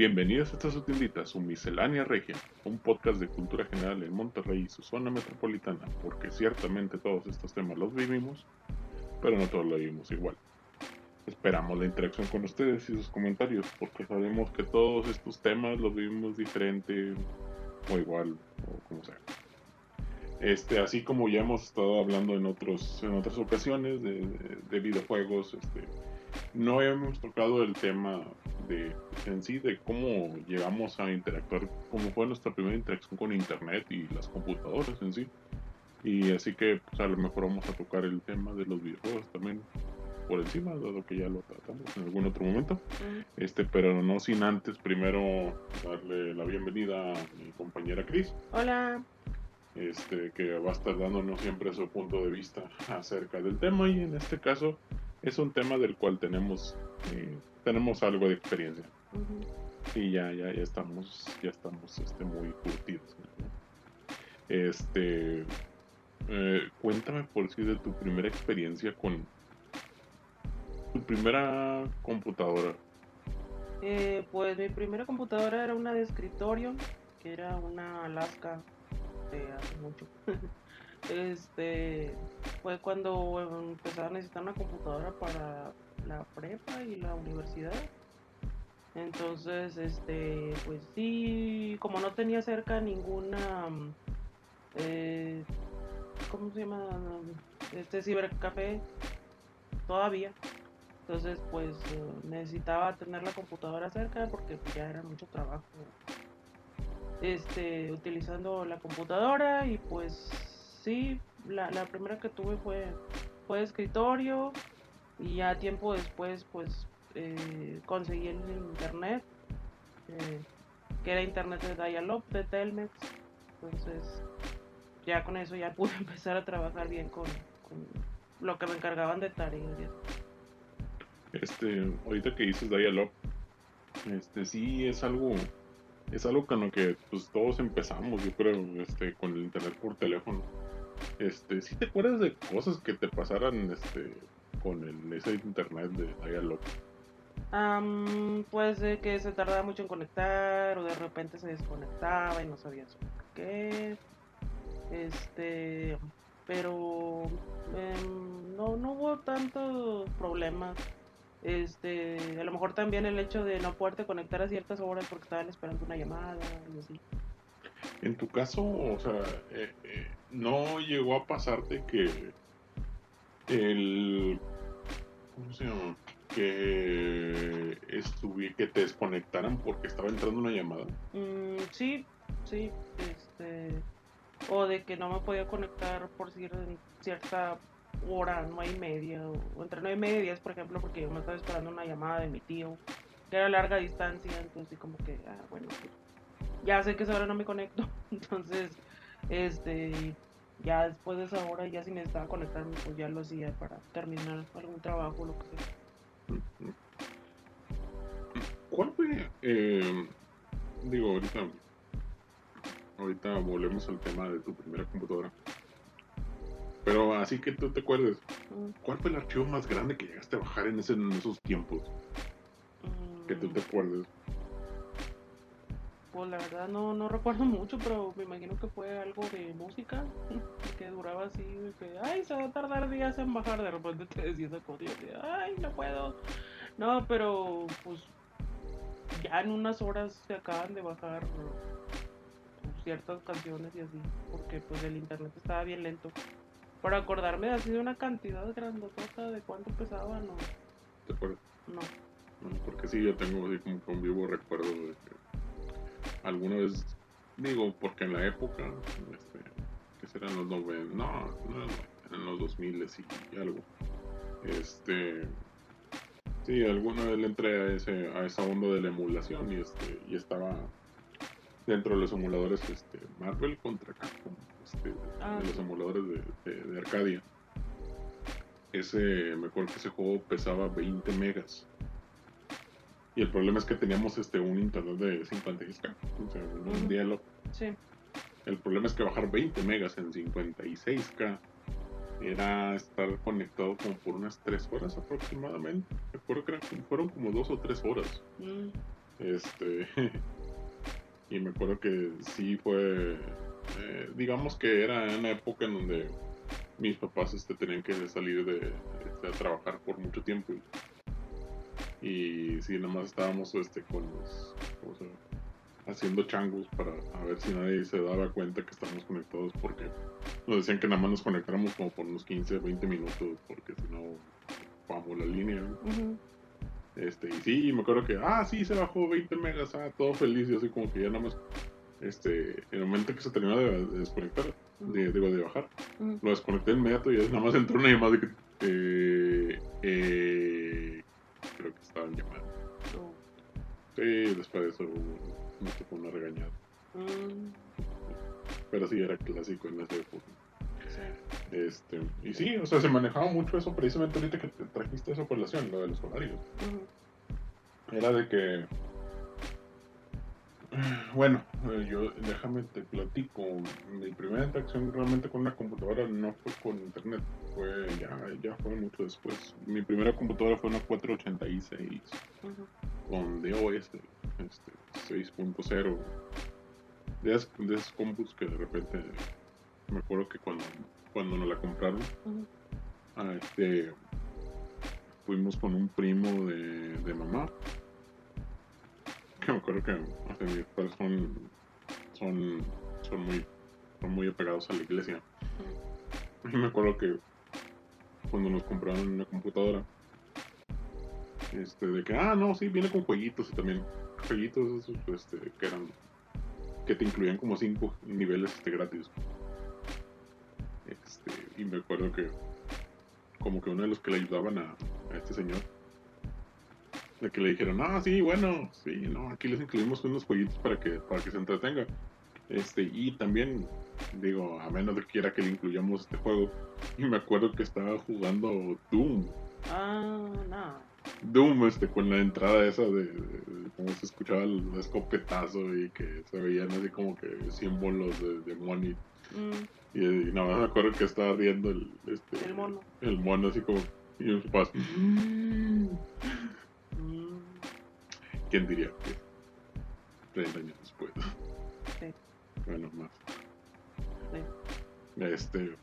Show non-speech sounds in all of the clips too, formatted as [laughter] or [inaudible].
Bienvenidos a esta su tiendita, su miscelánea regia, un podcast de cultura general en Monterrey y su zona metropolitana, porque ciertamente todos estos temas los vivimos, pero no todos lo vivimos igual. Esperamos la interacción con ustedes y sus comentarios, porque sabemos que todos estos temas los vivimos diferente o igual, o como sea. Este, así como ya hemos estado hablando en otros en otras ocasiones de, de- de videojuegos, este, no hemos tocado el tema de en sí de cómo llegamos a interactuar, cómo fue nuestra primera interacción con internet y las computadoras en sí. Y así que pues, a lo mejor vamos a tocar el tema de los videojuegos también por encima, dado que ya lo tratamos en algún otro momento. Este, pero no sin antes primero darle la bienvenida a mi compañera Cris Hola. este, que va a estar dándonos siempre su punto de vista acerca del tema y en este caso es un tema del cual tenemos eh, tenemos algo de experiencia. Y ya ya ya estamos ya estamos este, muy curtidos este eh, cuéntame por si de tu primera experiencia con tu primera computadora. Eh, pues mi primera computadora era una de escritorio, que era una Alaska de hace mucho. [laughs] este fue cuando empezaba a necesitar una computadora para la prepa y la universidad. Entonces, este, pues sí, como no tenía cerca ninguna, eh, ¿cómo se llama? Este cibercafé todavía. Entonces, pues eh, necesitaba tener la computadora cerca porque pues, ya era mucho trabajo este, utilizando la computadora y pues sí, la, la primera que tuve fue, fue escritorio y ya tiempo después pues eh, conseguí el internet, eh, que era internet de Dial-Up de Telmex, entonces ya con eso ya [laughs] pude empezar a trabajar bien con, lo que me encargaban de tareas. Este, ahorita que dices Dial-Up, este sí es algo, es algo con lo que pues todos empezamos, yo creo, este, con el internet por teléfono. Este, ¿sí te acuerdas de cosas que te pasaran este con el, ese internet de Dial-Up? Am, pues de que se tardaba mucho en conectar o de repente se desconectaba y no sabías por qué. Este, pero em, no, no hubo tantos problemas. Este, a lo mejor también el hecho de no poderte conectar a ciertas horas porque estaban esperando una llamada y así. En tu caso, o sea, eh, eh, ¿no llegó a pasarte que el, ¿cómo se llama? Que estuvi, que te desconectaran porque estaba entrando una llamada. Mm, sí, sí, este, o de que no me podía conectar por cier- cierta hora, nueve y media, o, entre nueve y media y diez, por ejemplo, porque yo me estaba esperando una llamada de mi tío, que era larga distancia, entonces como que, ah, bueno, ya sé que esa hora no me conecto, [laughs] entonces, este, ya después de esa hora, ya si necesitaba conectarme, pues ya lo hacía para terminar algún trabajo, lo que sea. ¿Cuál fue? eh, digo, ahorita, ahorita volvemos al tema de tu primera computadora. Pero así que tú te acuerdes, Mm, ¿cuál fue el archivo más grande que llegaste a bajar en, ese, en esos tiempos? Que tú te acuerdes. Pues la verdad no, no recuerdo mucho, pero me imagino que fue algo de música, [laughs] que duraba así, que, ay, se va a tardar días en bajar, de repente te decía esa cosa de, ay, no puedo. No, pero pues ya en unas horas se acaban de bajar pues, ciertas canciones y así, porque pues el internet estaba bien lento. Para acordarme de así de una cantidad grandotota de cuánto pesaba, no, ¿Te acuerdas? no. No, porque sí, yo tengo así como que un vivo recuerdo de que alguna vez, digo, porque en la época, este, que serán los 90, no, eran los 2000 y algo, este, sí, alguna vez le entré a, ese, a esa onda de la emulación y, este, y estaba dentro de los emuladores este, Marvel contra Capcom, este, Ah, de los sí. emuladores de, de- de Arcadia. Ese, me acuerdo que ese juego pesaba 20 megas. Y el problema es que teníamos este un internet de 56K, o sea, un diálogo. Sí, El problema es que bajar 20 megas en 56K era estar conectado como por unas 3 horas aproximadamente. Recuerdo que eran- fueron como 2 o 3 horas. mm, Este. [laughs] y me acuerdo que sí fue. eh, digamos que era una época en donde mis papás este, tenían que salir de, este, a trabajar por mucho tiempo. Y, y sí, nada más estábamos este, con los. ¿cómo se llama? haciendo changos para a ver si nadie se daba cuenta que estábamos conectados porque nos decían que nada más nos conectáramos como por unos 15, 20 minutos porque si no vamos la línea. Este, y sí, me acuerdo que, ah, sí, se bajó 20 megas, ah, todo feliz, y así como que ya nada más, este, en el momento que se terminó de, de desconectar, de, digo, de bajar, lo desconecté inmediato y ya nada más entró una llamada de que, eh, eh, creo que estaban llamando. Sí, después de eso me tocó una regañada. Mm, Pero sí, era clásico en ese época. sí. Este, y sí, o sea, se manejaba mucho eso precisamente ahorita que te trajiste esa colación, lo de los horarios. Era de que. [clears throat] Bueno, eh, yo déjame te platico. Mi primera interacción realmente con una computadora no fue con internet, fue ya, ya fue mucho después. Mi primera computadora fue una 486 Ujú. con DOS este, 6.0. De esas, de esas compus que de repente me acuerdo que cuando, cuando nos la compraron, Ujú. a este, fuimos con un primo de, de mamá. Que me acuerdo que mis padres son, son, muy, son muy apegados a la iglesia. Y me acuerdo que cuando nos compraron una computadora, este, de que, ah, no, sí, viene con jueguitos y también jueguitos este, que eran, que te incluían como cinco niveles este, gratis. Este, y me acuerdo que como que uno de los que le ayudaban a este señor, de que le dijeron, ah, sí, bueno, sí, no, aquí les incluimos unos jueguitos para que, para que se entretenga. Este, y también, digo, a menos de que quiera que le incluyamos este juego. Y me acuerdo que estaba jugando Doom. Ah, no. Doom, este, con la entrada esa de, de- de cómo se escuchaba el escopetazo y que se veían así como que símbolos de, de money. Mm, Y, y nada más me acuerdo que estaba riendo el, este, el mono. el mono así como, y mis papás, Mm, ¿quién diría que 30 años después? Sí. Bueno, más. Sí. Este,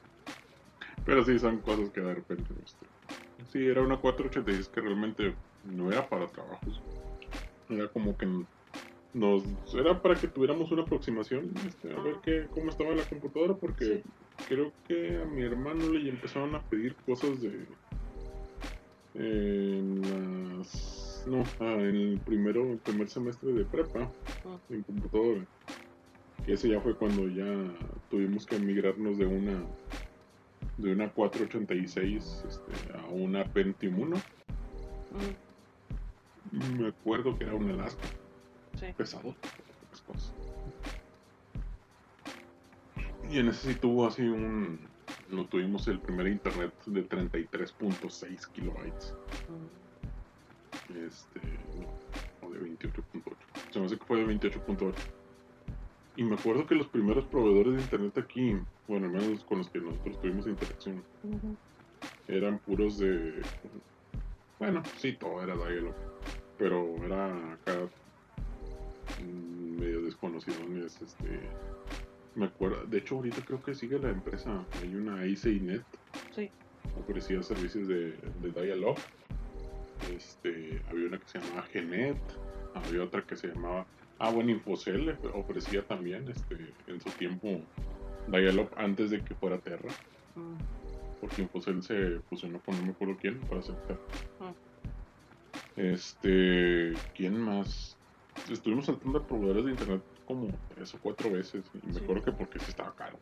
pero sí, son cosas que de repente, este, sí, era una 486 que realmente no era para trabajos. Era como que nos, era para que tuviéramos una aproximación, este, a ver qué, cómo estaba la computadora, porque Sí. creo que a mi hermano le empezaron a pedir cosas de en las no ah, en el primero el primer semestre de prepa Ah. en computadora. Y ese ya fue cuando ya tuvimos que migrarnos de una de una 486 este, a una Pentium 1 Mm, me acuerdo que era un Alaska sí. pesado y en ese sí tuvo así un lo tuvimos el primer internet de 33.6 kilobytes. Mm, este o de 28.8 se me hace que fue de 28.8 y me acuerdo que los primeros proveedores de internet aquí bueno al menos con los que nosotros tuvimos interacción eran puros de bueno sí todo era dial pero era acá mm, medio desconocidones este me acuerdo de hecho ahorita creo que sigue la empresa hay una ICINET Sí. ofrecía servicios de, de. Este, había una que se llamaba Genet, había otra que se llamaba, ah bueno, Infocel ofrecía también este, en su tiempo dial-up antes de que fuera Terra, Mm, porque Infocel se fusionó con no me acuerdo quién para hacer Terra. Ah. Este, ¿quién más? Estuvimos saltando a proveedores de internet como tres o cuatro veces y me Sí. acuerdo que porque sí estaba caro.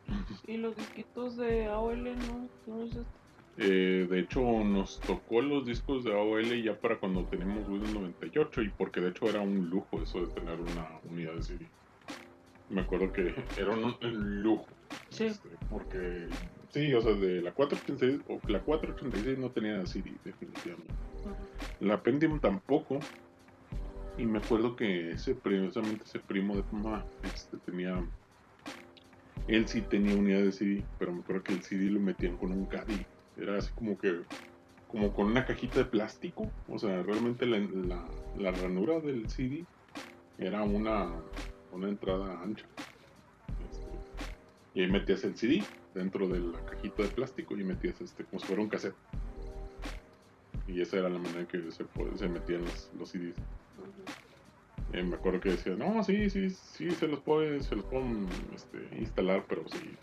Y los disquitos de AOL, ¿no? ¿No es este? Eh, de hecho, nos tocó los discos de AOL ya para cuando teníamos Windows 98 y porque de hecho era un lujo eso de tener una unidad de CD. Me acuerdo que [laughs] era un, un lujo. Sí. este, porque, sí, o sea, de la 486, o la 486 no tenía CD, definitivamente. La Pentium tampoco. Y me acuerdo que ese precisamente ese primo de mamá este, tenía. Él sí tenía unidad de CD, pero me acuerdo que el CD lo metían con un caddy. Era así como que. como con una cajita de plástico. O sea, realmente la, la, ranura del CD era una, una entrada ancha. Este, y ahí metías el CD dentro de la cajita de plástico y metías este, como si fuera un cassette. Y esa era la manera que se, se metían los, los CDs. Eh, me acuerdo que decía, no, sí, sí, sí, se los pueden, se los pueden este, instalar, pero sí,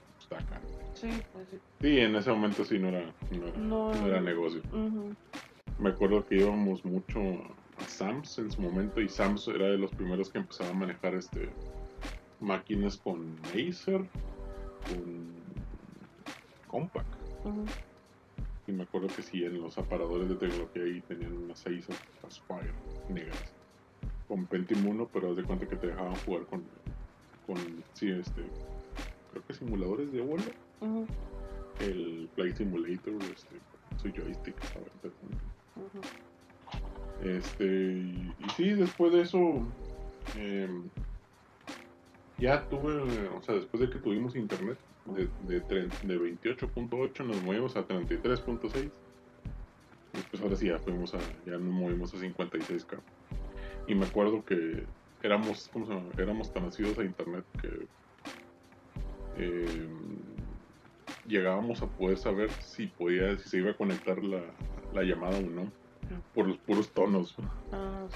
Sí, pues sí. Sí, en ese momento sí no era, no era, No, no era negocio. Me acuerdo que íbamos mucho a Sam's en su momento y Sam's era de los primeros que empezaba a manejar este máquinas con Acer, con Compaq. Ujú. Y me acuerdo que sí, en los aparadores de tecnología ahí tenían unas Acer Aspire negras. Con Pentium 1, pero haz de cuenta que te dejaban jugar con, con sí, este, creo que simuladores de vuelo. Ujú. El Flight Simulator, este, su joystick. Este, y, y sí, después de eso, em, ya tuve, o sea, después de que tuvimos internet, de, de, de 28.8 nos movimos a 33.6. Y después ahora sí ya fuimos a, ya nos movimos a 56K. Y me acuerdo que éramos, ¿cómo se llama? Éramos tan nacidos a internet que eh, llegábamos a poder saber si podía, si se iba a conectar la, la llamada o no, por los puros tonos. Ah,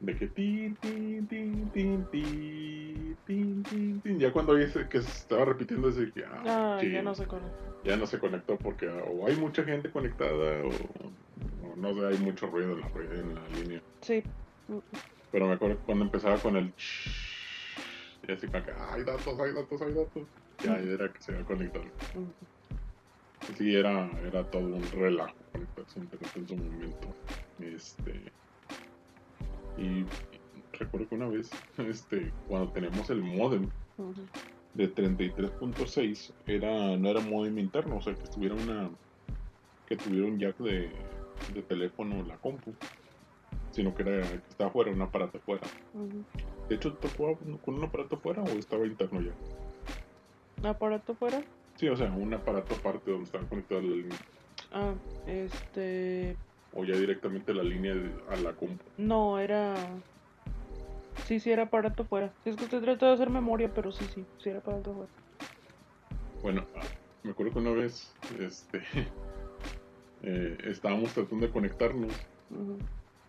De que tin, tin, tin, tin, tin, tin, tin. Ya cuando dice que se estaba repitiendo, que ah, ah, ya no se conectó. Ya no se conectó porque o hay mucha gente conectada o, o no sé, hay mucho ruido en la, en la línea. Sí. Pero me acuerdo cuando empezaba con el... Y así como que hay datos, hay datos, hay datos ya era que se iba a conectar. Sí, era, era todo un relajo conectarse a internet en su momento. Este. Y recuerdo que una vez, este, cuando tenemos el modem Ujú. de 33.6, era, no era modem interno, o sea que estuviera una. que tuviera un jack de, de teléfono la compu. Sino que era que estaba fuera, un aparato fuera. De hecho, ¿tocó con un aparato fuera o estaba interno ya? ¿Aparato fuera? Sí, o sea, un aparato aparte donde estaba conectado la línea. Ah, este. O ya directamente la línea a la compu. No, era. Sí, sí, era aparato fuera. Sí, es que usted trata de hacer memoria, pero sí, sí, sí era aparato fuera. Bueno, ah, me acuerdo que una vez este, [laughs] eh, estábamos tratando de conectarnos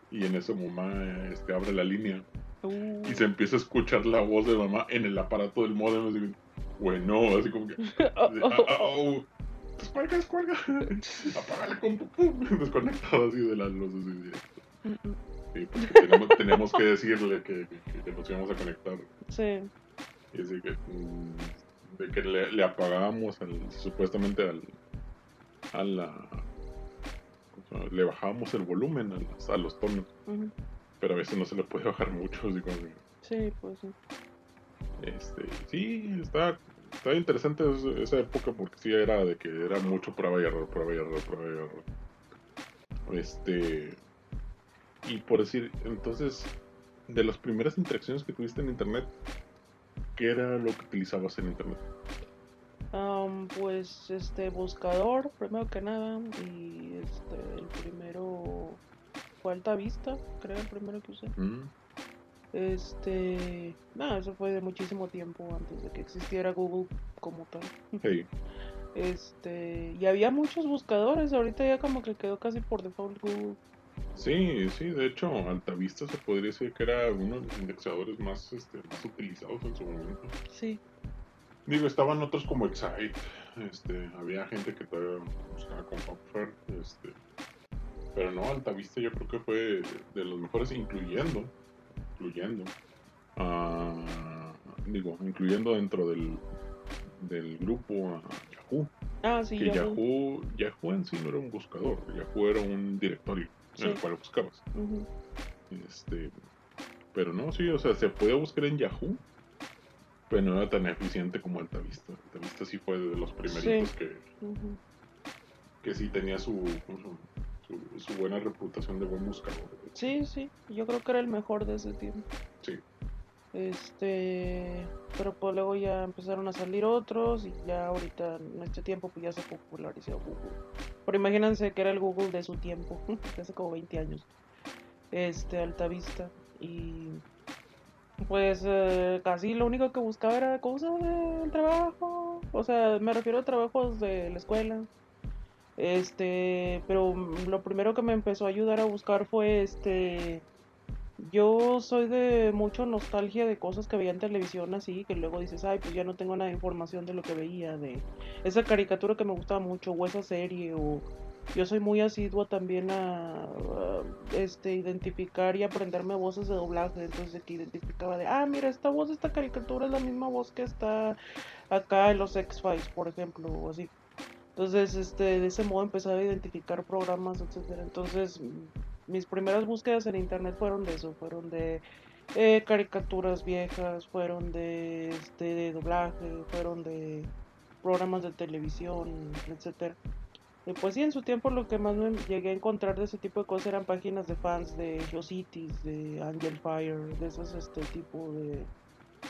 y en eso mamá este, abre la línea Uh. y se empieza a escuchar la voz de mamá en el aparato del modem. Así, bueno, así como que. [laughs] Oh, de- oh, ah, ah, oh, descuelga, descuelga. [laughs] Apaga la compu, pum, [laughs] desconectado así de las luces. directo. Sí, porque teníamos, teníamos que decirle que, que- que nos íbamos a conectar. Sí. Y así que, mm, de que le, le apagábamos al- supuestamente al, a la. Le bajábamos el volumen a, las- a los tonos, pero a veces no se le puede bajar mucho. Así como Sí, pues sí. este, sí, está, está interesante es- esa época porque sí era de que era mucho prueba y error, prueba y error, prueba y error. Este. Y por decir, entonces, de las primeras interacciones que tuviste en internet, ¿qué era lo que utilizabas en internet? Am, pues este buscador, primero que nada, y este el primero fue Alta Vista, creo el primero que usé. Mm, Este, no, eso fue de muchísimo tiempo antes de que existiera Google como tal. hey, [laughs] Este, y había muchos buscadores, ahorita ya como que quedó casi por default Google. Sí, sí, de hecho, Altavista se podría decir que era uno de los indexadores más, este, más utilizados en su momento. Sí, Digo, estaban otros como Excite, este, había gente que todavía buscaba con Pupfer, este, pero no, Altavista yo creo que fue de los mejores, incluyendo, incluyendo, digo, incluyendo dentro del, del grupo a Yahoo, ah, sí, que Yahoo. Yahoo, Yahoo en sí no era un buscador, Yahoo era un directorio en el cual buscabas. Este, pero no, sí, o sea, se podía buscar en Yahoo, pero no era tan eficiente como Altavista. Altavista sí fue de los primeritos Sí. que, que sí tenía su. Su, su buena reputación de buen buscador. Sí, sí, yo creo que era el mejor de ese tiempo. Sí. Este, pero pues luego ya empezaron a salir otros y ya ahorita en este tiempo pues ya se popularizó Google. Pero imagínense que era el Google de su tiempo, [laughs] de hace como 20 años. Este, Altavista y Pues eh, casi lo único que buscaba era cosas del trabajo. O sea, me refiero a trabajos de la escuela. Este, pero lo primero que me empezó a ayudar a buscar fue este. Yo soy de mucho nostalgia de cosas que veía en televisión así, que luego dices, ay, pues ya no tengo nada de información de lo que veía, de esa caricatura que me gustaba mucho, o esa serie, o yo soy muy asidua también a, este identificar y aprenderme voces de doblaje, entonces de que identificaba de, ah, mira, esta voz de esta caricatura es la misma voz que está acá en los X-Files, por ejemplo, o así. Entonces, este, de ese modo empecé a identificar programas, etcétera. Entonces, mis primeras búsquedas en internet fueron de eso, fueron de eh, caricaturas viejas, fueron de, este, de doblaje, fueron de programas de televisión, etcétera. Y pues sí, en su tiempo lo que más me llegué a encontrar de ese tipo de cosas eran páginas de fans de Geocities, de Angel Fire, de esos este tipo de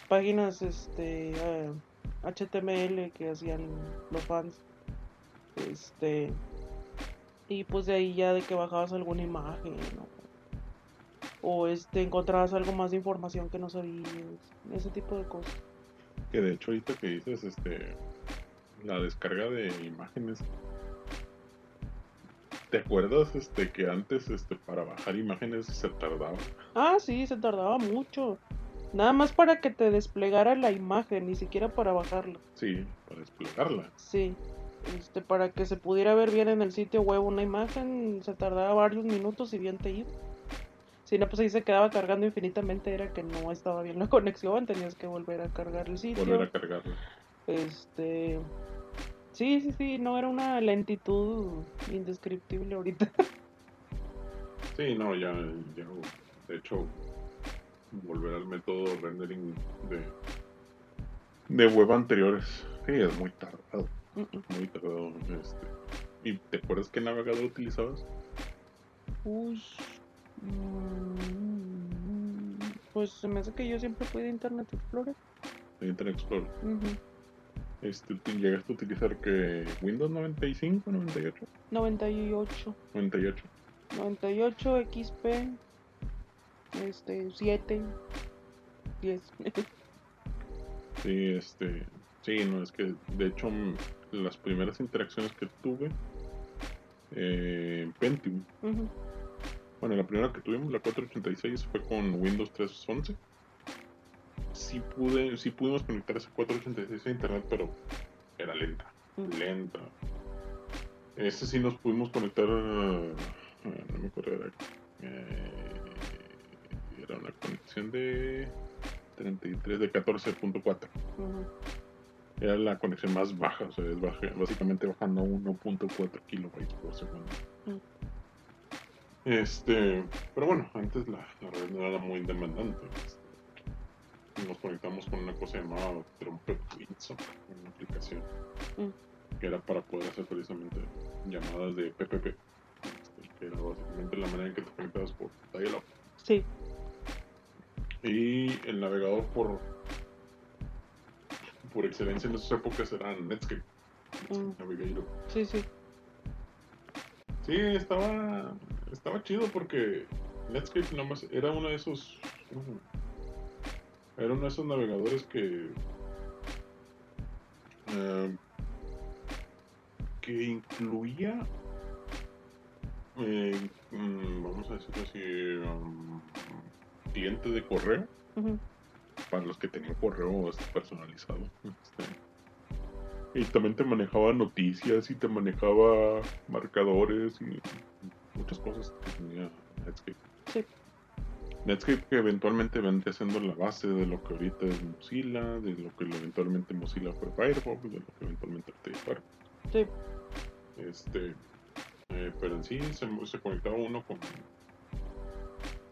páginas este HTML que hacían los fans. Este y pues de ahí ya de que bajabas alguna imagen ¿no? o este encontrabas algo más de información que no sabías, ese tipo de cosas. Que de hecho ahorita que dices este la descarga de imágenes ¿Te acuerdas este que antes este para bajar imágenes se tardaba? Ah, sí, se tardaba mucho. Nada más para que te desplegara la imagen, ni siquiera para bajarla. Sí, para desplegarla. Sí. Este, para que se pudiera ver bien en el sitio web una imagen, se tardaba varios minutos y bien te iba. Si no, pues ahí se quedaba cargando infinitamente, era que no estaba bien la [laughs] conexión, tenías que volver a cargar el sitio. Volver a cargarlo. Este, Sí, sí, sí, no era una lentitud indescriptible ahorita. [laughs] Sí, no, ya, ya de hecho, volver al método rendering de, de web anteriores, sí, es muy tardado. Muy tardado. Este. ¿Y te acuerdas qué navegador utilizabas? Uy, mmm, pues se me hace que yo siempre fui de Internet Explorer. De Internet Explorer. Uh -huh. Este, ¿Llegaste a utilizar que Windows 95, 98? 98. 98. 98 XP este 7 10. [laughs] sí, este sí, no es que de hecho las primeras interacciones que tuve eh, en Pentium. Uh -huh. Bueno, la primera que tuvimos, la 486, fue con Windows 3.11 sí pude, sí pudimos conectar ese 486 a internet, pero era lenta, mm. lenta. Ese sí nos pudimos conectar, uh, no me acuerdo, era, eh, era una conexión de 33, de 14.4. Uh -huh. Era la conexión más baja, o sea, es baja, básicamente bajando a 1.4 kilobytes por segundo. -huh. Este, pero bueno, antes la, la red no era muy demandante nos conectamos con una cosa llamada Trumpet Windsor, una aplicación mm. que era para poder hacer precisamente llamadas de PPP, este, que era básicamente la manera en que te conectabas por dial-up. Sí. Y el navegador por por excelencia en esas épocas era Netscape. Mm. Navigator. Sí, sí. Sí, estaba estaba chido porque Netscape nomás era uno de esos era uno de esos navegadores que uh, que incluía eh, um, vamos a decirlo así um, cliente de correo uh -huh. Para los que tenían correo personalizado este, y también te manejaba noticias y te manejaba marcadores y muchas cosas que tenía Netscape sí. Netscape que eventualmente vendría siendo la base de lo que ahorita es Mozilla, de lo que eventualmente Mozilla fue Firefox, de lo que eventualmente es Firefox. Sí. Este, eh, pero en sí se, se, conectaba uno con,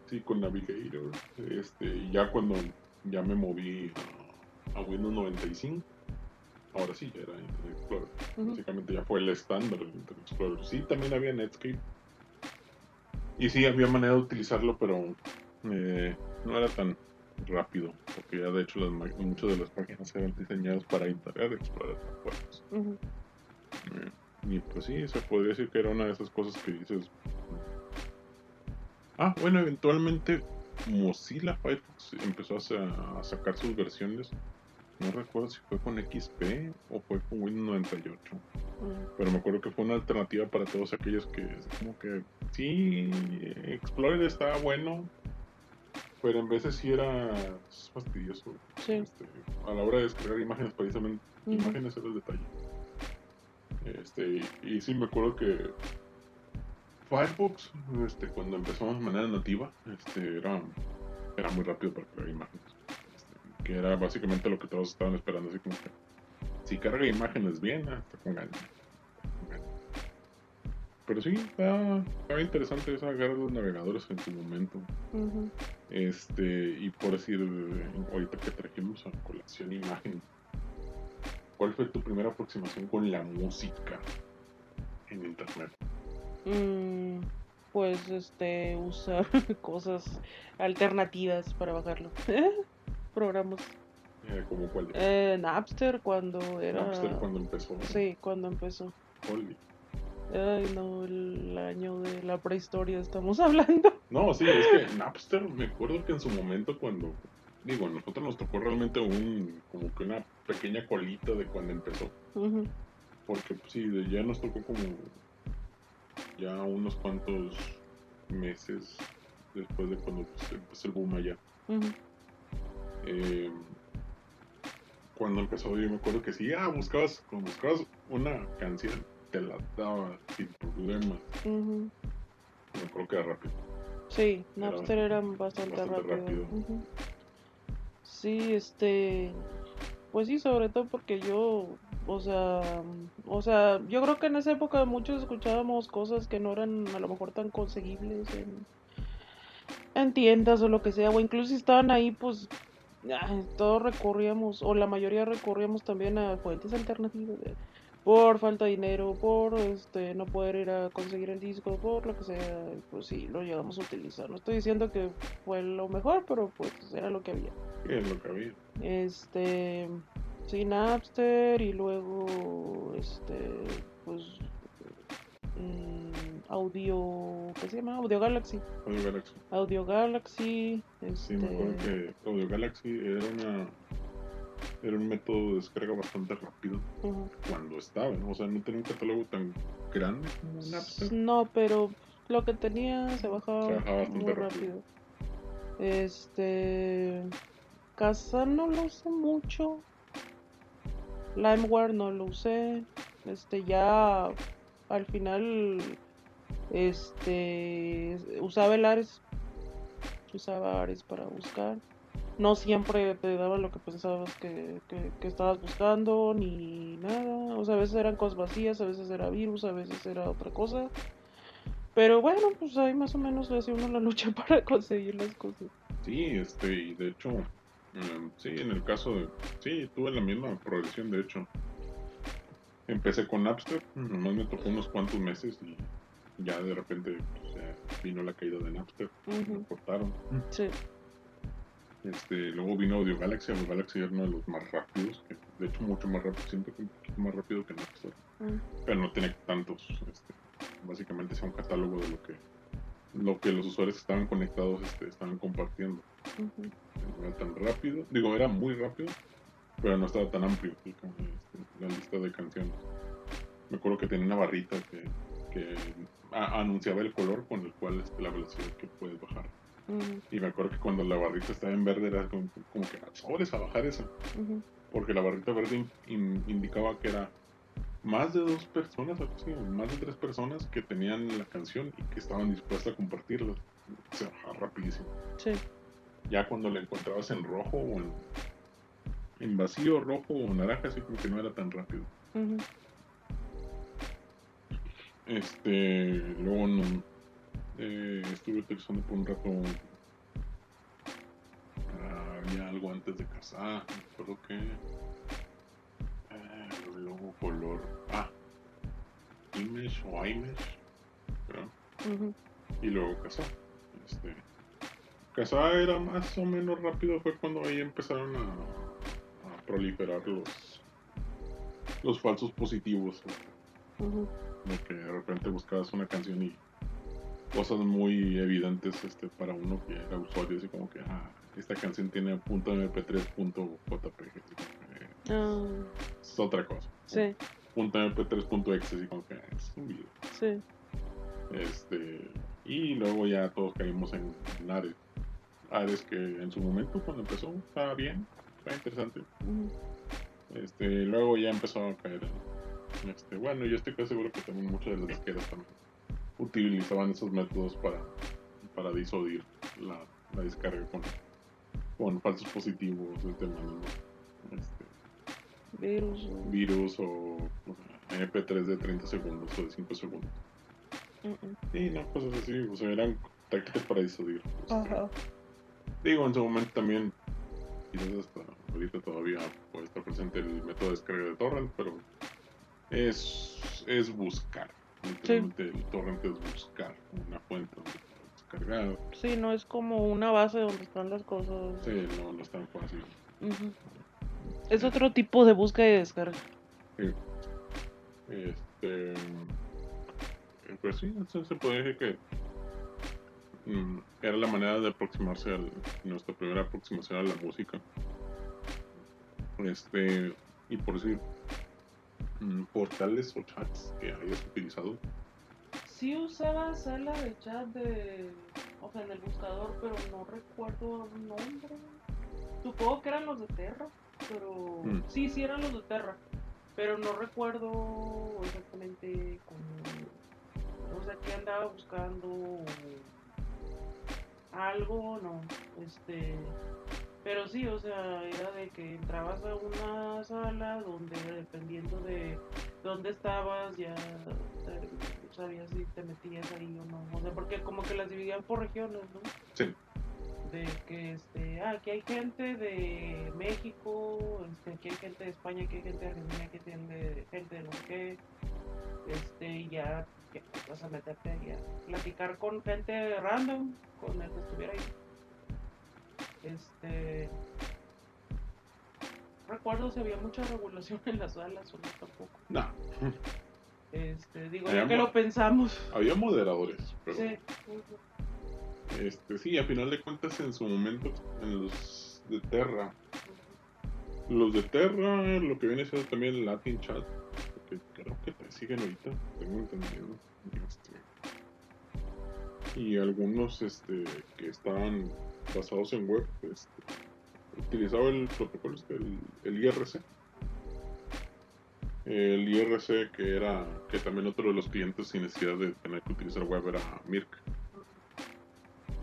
sí, con Navigator. Este, y ya cuando ya me moví a, Windows 95, ahora sí ya era Internet Explorer. Uh -huh. Básicamente ya fue el estándar de Internet Explorer. Sí, también había Netscape. Y sí, había manera de utilizarlo, pero eh, no era tan rápido, porque ya de hecho las, muchas de las páginas eran diseñadas para Internet Explorer. Uh -huh. eh, y pues sí, se podría decir que era una de esas cosas que dices. Ah, bueno, eventualmente Mozilla Firefox empezó a, sa- a sacar sus versiones. No recuerdo si fue con XP o fue con Windows 98. Mm, Pero me acuerdo que fue una alternativa para todos aquellos que, como que, sí, Explorer estaba bueno, pero en veces sí era fastidioso. Sí. Este, a la hora de descargar imágenes, precisamente, imágenes era el detalle. Este, y, y sí me acuerdo que Firefox, este, cuando empezó de manera nativa, este, era, era muy rápido para cargar imágenes. Este, que era básicamente lo que todos estaban esperando, así como que si carga imágenes bien, ah, está con ganas. Pero sí, estaba, estaba interesante esa guerra de los navegadores en su momento. Este, y por decir, ahorita que trajimos a colación imagen, ¿cuál fue tu primera aproximación con la música en internet? Mm, pues este usar [laughs] cosas alternativas para bajarlo. [laughs] Programas. Eh, como cuál Eh, Napster cuando era. Napster cuando empezó. Sí, cuando empezó. Holy. Ay, no, el año de la prehistoria estamos [laughs] hablando. No, sí, es que Napster, me acuerdo que en su momento cuando, digo, a nosotros nos tocó realmente un, como que una pequeña colita de cuando empezó. Porque pues, sí, de- ya nos tocó como ya unos cuantos meses después de cuando pues, empezó el boom allá. Eh, cuando empezó yo me acuerdo que sí, ah, buscabas, cuando buscabas una canción, te la daba sin problemas. Me acuerdo que era rápido. Sí, Era Napster era bastante, bastante rápido. rápido. Ujú. Sí, este, pues sí, sobre todo porque yo, o sea, o sea, yo creo que en esa época muchos escuchábamos cosas que no eran a lo mejor tan conseguibles en, en tiendas o lo que sea, o incluso si estaban ahí, pues todos recurríamos, o la mayoría recurríamos también a fuentes alternativas por falta de dinero, por este no poder ir a conseguir el disco, por lo que sea, pues sí, lo llegamos a utilizar. No estoy diciendo que fue lo mejor, pero pues era lo que había. Es lo que había. Este, sí, Napster y luego, este, pues, mm, Audio, ¿qué se llama? Audio Galaxy. Audio Galaxy. Audio Galaxy, Sí, me acuerdo este, que Audio Galaxy era una era un método de descarga bastante rápido cuando estaba, ¿no? O sea, no tenía un catálogo tan grande como Napster. No, pero lo que tenía se bajaba, Se bajaba bastante muy rápido. rápido. Este. Casa no lo usé mucho. LimeWare no lo usé. Este, ya al final. Este. Usaba el Ares. Usaba Ares para buscar. No siempre te daba lo que pensabas que, que, estabas buscando, ni nada. O sea, a veces eran cosas vacías, a veces era virus, a veces era otra cosa. Pero bueno, pues ahí más o menos le hacía uno la lucha [laughs] para conseguir las cosas. Sí, este, y de hecho, em, sí, en el caso de, sí, tuve la misma progresión, de hecho. Empecé con Napster, nomás me tocó unos cuantos meses y ya de repente pues, ya vino la caída de Napster, Ujú. lo cortaron. Sí. Este, luego vino Audio Galaxy, Audio Galaxy era uno de los más rápidos, que de hecho mucho más rápido, siento que un poquito más rápido que Napster, Mm. pero no tiene tantos, este, básicamente es un catálogo de lo que lo que los usuarios que estaban conectados este, estaban compartiendo. Ujú. No era tan rápido, digo, era muy rápido, pero no estaba tan amplio este, la lista de canciones. Me acuerdo que tenía una barrita que, que a- anunciaba el color con el cual este, la velocidad que puedes bajar. Ujú. Y me acuerdo que cuando la barrita estaba en verde era como, como que sobres a bajar esa, Ujú. porque la barrita verde in- in- indicaba que era más de dos personas, algo así, o más de tres personas que tenían la canción y que estaban dispuestas a compartirla. Se bajaba rapidísimo. Sí. Ya cuando la encontrabas en rojo o en, en vacío, rojo o naranja, así como que no era tan rápido. Este, luego no, eh, estuve utilizando por un rato. ah, había algo antes de casar, me acuerdo que. Color. Ah, Image o. Ujú. y luego Casa. Este, Casa era más o menos rápido, fue cuando ahí empezaron a, a proliferar los, los falsos positivos. Ujú. De que de repente buscabas una canción y cosas muy evidentes este, para uno que era usuario, así como que, ah, esta canción tiene punto .mp3, es otra cosa. sí, Punto .mp3, punto .exe, así como que es un video. sí. Este, y luego ya todos caímos en, en Ares. Ares que en su momento cuando empezó estaba bien, estaba interesante. Este, luego ya empezó a caer en, este, bueno, yo estoy casi seguro que también muchas de las disqueras también utilizaban esos métodos para, para disuadir la, la descarga con, con falsos positivos, este, mandando, este, Virus. o- virus o, o sea, MP3 de 30 segundos o de 5 segundos. Mm, Y no, cosas así, o sea, eran tácticas para disuadir. este, Ajá. Digo, en su momento también, quizás hasta ahorita todavía puede estar presente el método de descarga de torrent, pero es, es buscar. Literalmente el torrent es buscar una fuente donde descargar. Sí, no es como una base donde están las cosas. Sí, no, no es tan fácil. Es otro tipo de búsqueda y descarga. Este. Pues sí, eso se puede decir que mm, era la manera de aproximarse al nuestra primera aproximación a la música. Este, y por decir, mm, portales o chats que hayas utilizado. Sí usaba sala de chat de, o sea, en el buscador, pero no recuerdo el nombre. Supongo que eran los de Terra, pero Mm. sí, sí eran los de Terra, pero no recuerdo exactamente cómo, o sea, qué andaba buscando algo, no, este, pero sí, o sea, era de que entrabas a una sala donde dependiendo de dónde estabas ya sabías si te metías ahí o no, o sea, porque como que las dividían por regiones, ¿no? Sí. De que, este, ah, aquí hay gente de México, este, aquí hay gente de España, aquí hay gente de Argentina, aquí hay gente, gente de no sé qué, este, ya, ya vas a meterte ahí a platicar con gente random, con el que estuviera ahí. Este, recuerdo si había mucha regulación en las salas o no tampoco. No, Este, digo, ya que lo pensamos. había moderadores, pero Sí. Este, sí, a final de cuentas en su momento, en los de Terra, los de Terra, lo que viene siendo también el Latin Chat, que creo que te siguen ahorita, tengo entendido. este, y algunos este, que estaban basados en web, este, utilizaba el protocolo, este, el, el IRC. El IRC que era, que también otro de los clientes sin necesidad de tener que utilizar web era Mirk.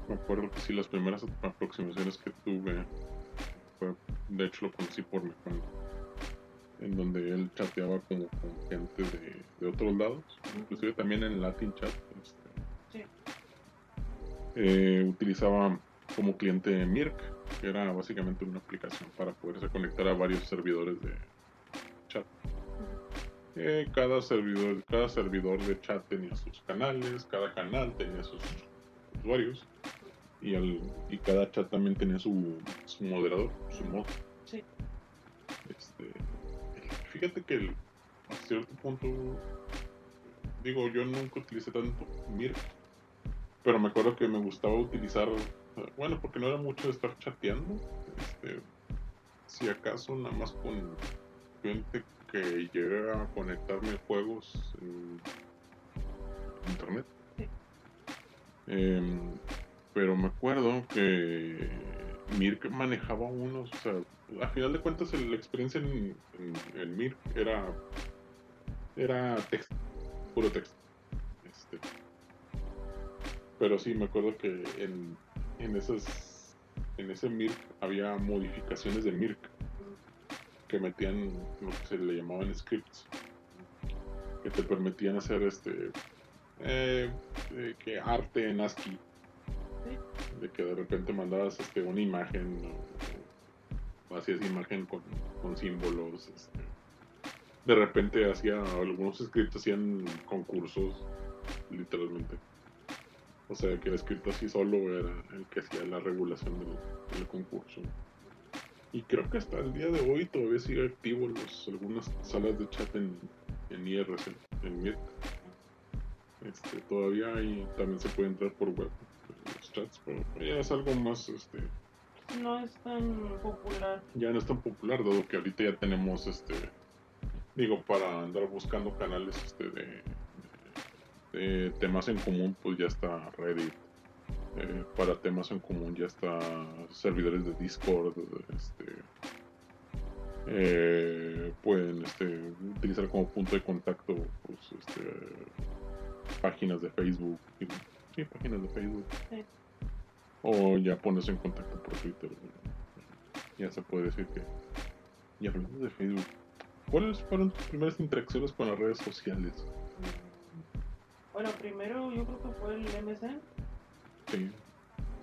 Me acuerdo que sí, las primeras aproximaciones que tuve fue, de hecho lo conocí por mi cuenta, en donde él chateaba como con gente de, de otros lados, inclusive también en Latin Chat. este, Sí. eh, utilizaba como cliente Mirk, que era básicamente una aplicación para poderse conectar a varios servidores de chat. Eh, cada servidor, cada servidor de chat tenía sus canales, cada canal tenía sus usuarios y, el, y cada chat también tenía su, su moderador, su mod. Sí. Este, fíjate que el- a cierto punto, digo, yo nunca utilicé tanto Mirk, pero me acuerdo que me gustaba utilizar, bueno, porque no era mucho de estar chateando, este, si acaso nada más con gente que llega a conectarme a juegos en internet. Sí. Pero me acuerdo que Mirk manejaba unos, o sea, a final de cuentas la experiencia en, en, en Mirk era era texto, puro texto. Este, pero sí, me acuerdo que en, en esas en ese Mirk había modificaciones de Mirk que metían lo que se le llamaban scripts que te permitían hacer este eh, que arte en ASCII de que de repente mandabas este una imagen o, o hacías imagen con, símbolos este, de repente hacía algunos scripts hacían concursos literalmente. O sea que el script así solo era el que hacía la regulación del, del concurso. Y creo que hasta el día de hoy todavía sigue activo los algunas salas de chat en, en en Mirk Este, todavía hay, también se puede entrar por web, chats, pero ya es algo más, este, No es tan popular. ya no es tan popular, dado que ahorita ya tenemos, este, digo, para andar buscando canales, este, de, de temas en común, pues ya está Reddit. Eh, para temas en común ya está servidores de Discord, este, eh, pueden este, utilizar como punto de contacto pues, este, páginas de Facebook, sí, páginas de Facebook, Sí. O ya pones en contacto por Twitter, ya se puede decir que. Y hablando de Facebook, ¿cuáles fueron tus primeras interacciones con las redes sociales? Bueno, primero yo creo que fue el MSN. Sí,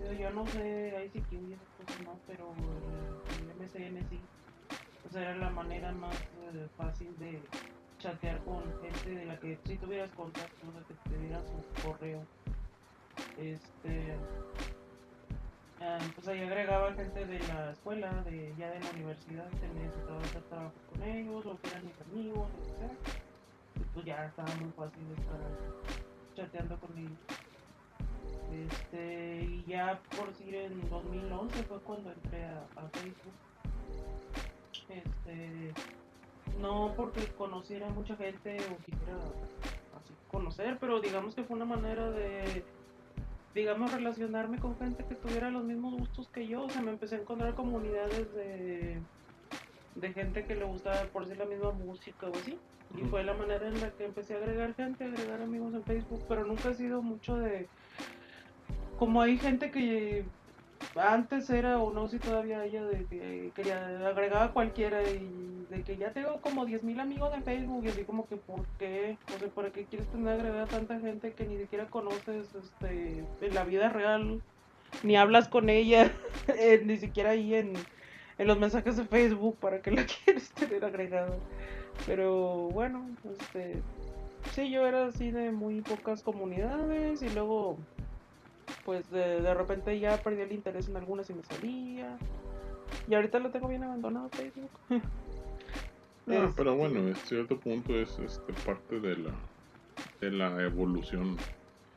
Yo, yo no sé ICQ y esas cosas no, pero el, el MSN sí. O sea, era la manera más eh, fácil de chatear con gente de la que si tuvieras contacto, de que te diera su correo. Este. Ah, pues ahí agregaba gente de la escuela, de ya de la universidad, que necesitaba hacer trabajos con ellos, o que eran mis amigos, sea. Y pues ya estaba muy fácil de estar chateando con ellos. Este, y ya por decir en 2011 fue cuando entré a, a Facebook. Este, no porque conociera mucha gente o quisiera así conocer, pero digamos que fue una manera de, digamos, relacionarme con gente que tuviera los mismos gustos que yo. O sea, me empecé a encontrar comunidades de, de gente que le gustaba por decir la misma música o así. Y fue la manera en la que empecé a agregar gente, a agregar amigos en Facebook, pero nunca he sido mucho de como hay gente que antes era o no si todavía ella de que quería agregar a cualquiera y de que ya tengo como 10.000 amigos en Facebook y así como que ¿por qué? O sea, ¿para qué quieres tener agregada a tanta gente que ni siquiera conoces este en la vida real? Ni hablas con ella, [laughs] eh, ni siquiera ahí en, en los mensajes de Facebook, ¿para qué la [laughs] quieres tener agregada? Pero bueno, este sí, yo era así de muy pocas comunidades y luego pues de, de repente ya perdí el interés en algunas y me salía. Y ahorita lo tengo bien abandonado Facebook. [laughs] No, Este, pero bueno, en cierto punto es este, parte de la, de la evolución.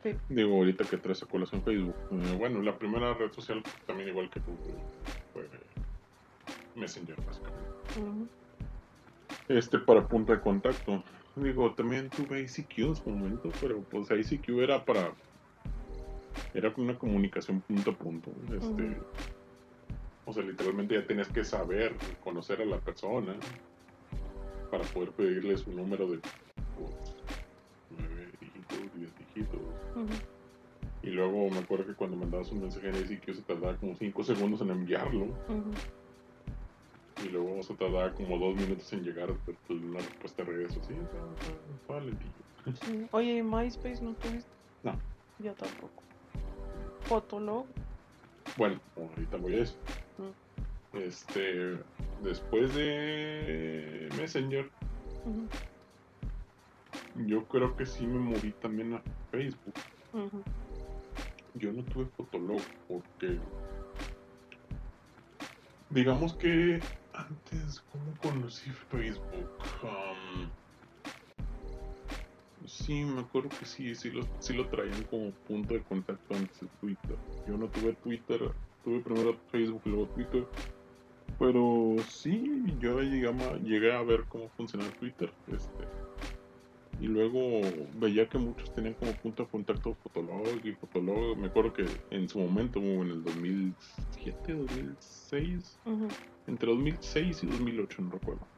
Sí. Digo, ahorita que traes a colación Facebook. Eh, bueno, la primera red social, también igual que Google, fue Messenger, básicamente. ujú, Este, para punto de contacto. Digo, también tuve ICQ en su momento, pero pues ICQ era para. Era una comunicación punto a punto. Este. O sea, literalmente ya tenías que saber, conocer a la persona para poder pedirle su número de pues, nueve dígitos, diez dígitos. Y luego me acuerdo que cuando mandabas un mensaje en ICQ se tardaba como 5 segundos en enviarlo. Y luego se tardaba como 2 minutos en llegar pues, una respuesta de regreso. Sí, lentillo. Sí. Oye, ¿y MySpace no tuviste? No. Yo tampoco. Fotolog. Bueno, ahorita voy a eso. Este, después de Messenger, yo creo que sí me moví también a Facebook. Yo no tuve Fotolog porque, digamos que antes, ¿cómo conocí Facebook? Um, sí, me acuerdo que sí, sí lo, sí lo traían como punto de contacto antes de Twitter. Yo no tuve Twitter, tuve primero Facebook y luego Twitter. Pero sí, yo llegué a, llegué a ver cómo funcionaba Twitter. Este, y luego veía que muchos tenían como punto de contacto Fotolog y Fotolog. Me acuerdo que en su momento, como en el 2007, 2006, ujú, entre 2006 y 2008, no recuerdo,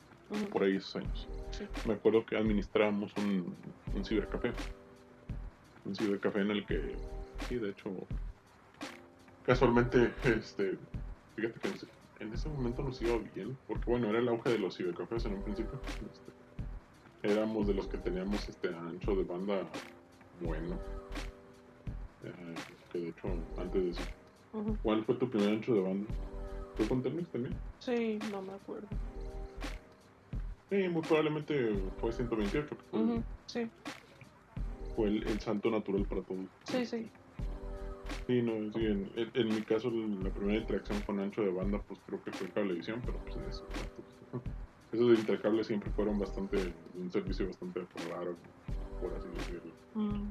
por ahí esos años. Sí. Me acuerdo que administrábamos un, un cibercafé. Un cibercafé en el que, sí, de hecho, casualmente, este, fíjate que en ese momento nos iba bien, porque bueno, era el auge de los cibercafés en un principio. este, éramos de los que teníamos este ancho de banda bueno. Eh, que de hecho, antes de eso. ¿cuál fue tu primer ancho de banda? ¿Fue con Telmex también? Sí, no me acuerdo. Sí, muy probablemente fue 128, que fue, Ujú, Sí, fue el, el santo natural para todos. sí, sí. Sí, no, sí, en, en- en mi caso la primera interacción con ancho de banda pues creo que fue cablevisión, pero pues en eso, pues, [laughs] esos de intercable siempre fueron bastante, un servicio bastante raro, por así decirlo. Mm,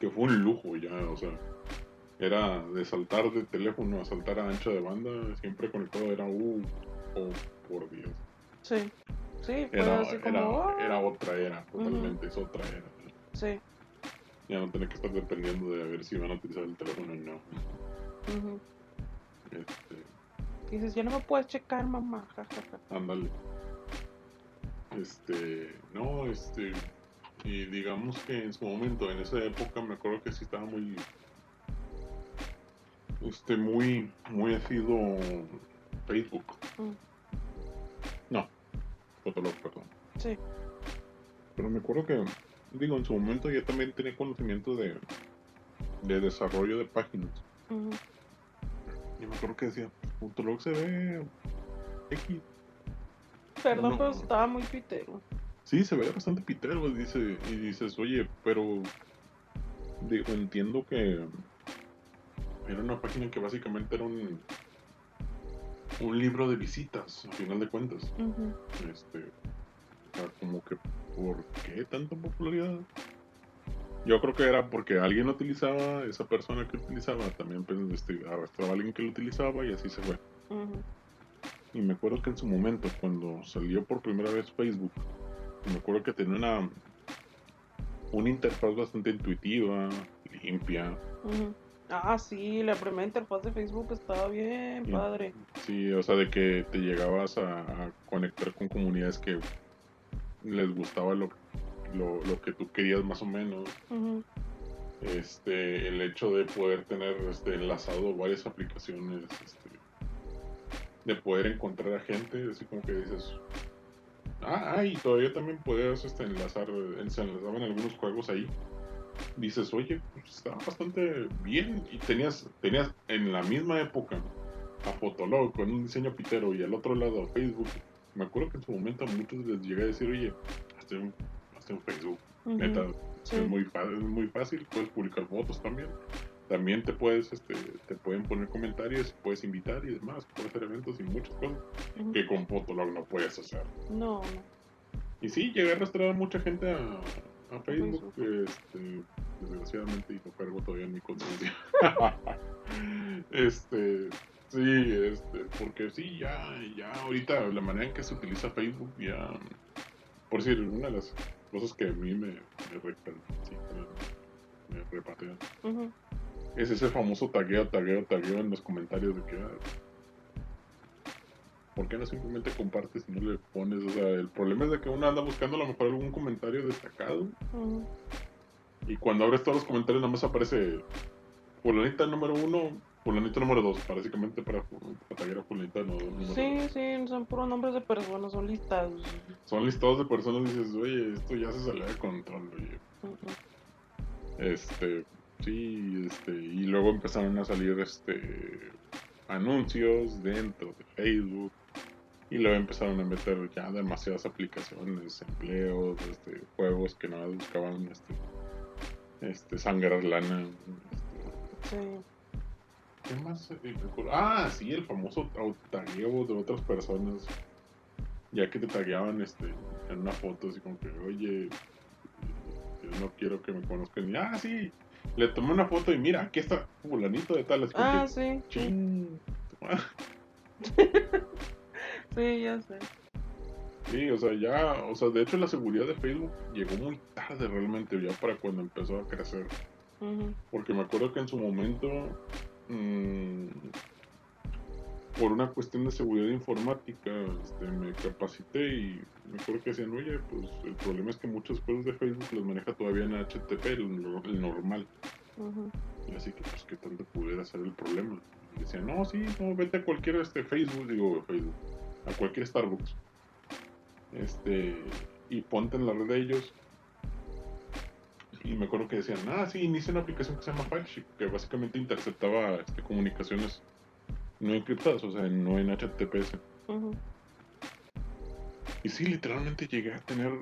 fue un lujo ya, o sea, era de saltar de teléfono a saltar a ancho de banda, siempre conectado, era, uh, oh, por Dios. Sí, sí, fue Era, así como. era, "Ah". era otra era, totalmente, es otra era. Sí. Ya no tener que estar dependiendo de a ver si van a utilizar el teléfono o no. Este, dices, ya no me puedes checar, mamá. ja, ja, ja". ándale. Este, no, este, y digamos que en su momento, en esa época, me acuerdo que sí estaba muy, este, muy, muy asido Facebook. Mm. Fotolog, perdón. Sí. Pero me acuerdo que, digo, en su momento yo también tenía conocimiento de, de desarrollo de páginas. Y me acuerdo que decía, Fotolog se ve X. Perdón, No. pero estaba muy pitero. Sí, se ve bastante pitero, dice, y dices, oye, pero digo, entiendo que era una página que básicamente era un, un libro de visitas, al final de cuentas. Este, como que, ¿por qué tanta popularidad? Yo creo que era porque alguien lo utilizaba, esa persona que utilizaba también pues, este, arrastraba a alguien que lo utilizaba y así se fue. Y me acuerdo que en su momento, cuando salió por primera vez Facebook, me acuerdo que tenía una, una interfaz bastante intuitiva, limpia. Ah, sí, la primera interfaz de Facebook estaba bien Sí. padre. Sí, o sea, de que te llegabas a, a conectar con comunidades que les gustaba lo, lo, lo que tú querías más o menos. Este, el hecho de poder tener este, enlazado varias aplicaciones, este, de poder encontrar a gente, así como que dices, ah, ah, y todavía también podías este, enlazar, eh, se enlazaban algunos juegos ahí. Dices, oye, pues está bastante bien. Y tenías, tenías en la misma época a Fotolog con un diseño pitero y al otro lado a Facebook. Me acuerdo que en su momento a muchos les llegué a decir, oye, hazte un, hazte un Facebook. Neta, Sí. es muy, es muy fácil, puedes publicar fotos también. También te puedes, este, te pueden poner comentarios, puedes invitar y demás, puedes hacer eventos y muchas cosas que con Fotolog no puedes hacer. No, no. Y sí, llegué a arrastrar a mucha gente a, a Facebook, Facebook. este, desgraciadamente y no cargo todavía en mi conciencia. [laughs] este, sí, este, porque sí, ya, ya ahorita la manera en que se utiliza Facebook ya, por decir, una de las cosas que a mí me, me sí, me, me repatean, es ese famoso tagueo, tagueo, tagueo en los comentarios de que, ah, ¿por qué no simplemente compartes y no le pones? O sea, el problema es de que uno anda buscando a lo mejor algún comentario destacado y cuando abres todos los comentarios nada más aparece fulanita número uno, fulanita número dos, básicamente para, taguear a fulanita no- número Sí, dos. sí, son puros nombres de personas, son listados. Son listados de personas y dices, oye, esto ya se salió de control, oye. Este, sí, este, y luego empezaron a salir este anuncios dentro de Facebook y luego empezaron a meter ya demasiadas aplicaciones, empleos, este, juegos que nada más buscaban este, este sangrar lana. este, Sí. ¿Qué más? Ah, sí, el famoso tagueo de otras personas. Ya que te tagueaban este, en una foto, así como que, oye, yo no quiero que me conozcan. Y, ah, sí, le tomé una foto y mira, aquí está fulanito de tal. así Ah, que, sí. Sí, "Chin". [laughs] [laughs] sí, ya sé. Sí, o sea, ya, o sea, de hecho la seguridad de Facebook llegó muy tarde realmente, ya para cuando empezó a crecer. Porque me acuerdo que en su momento, mm, por una cuestión de seguridad informática, este, me capacité y me acuerdo que decían, oye, pues el problema es que muchas cosas de Facebook las maneja todavía en HTTP, el, no- el normal. Y así que, pues, ¿qué tanto pudiera ser el problema? Y decían, no, sí, no, vete a cualquier este, Facebook, digo, Facebook, a cualquier Starbucks. Este, y ponte en la red de ellos. Y me acuerdo que decían, ah, sí, inicia una aplicación que se llama FileShip, que básicamente interceptaba este, comunicaciones no encriptadas, o sea, no en HTTPS. Y sí, literalmente llegué a tener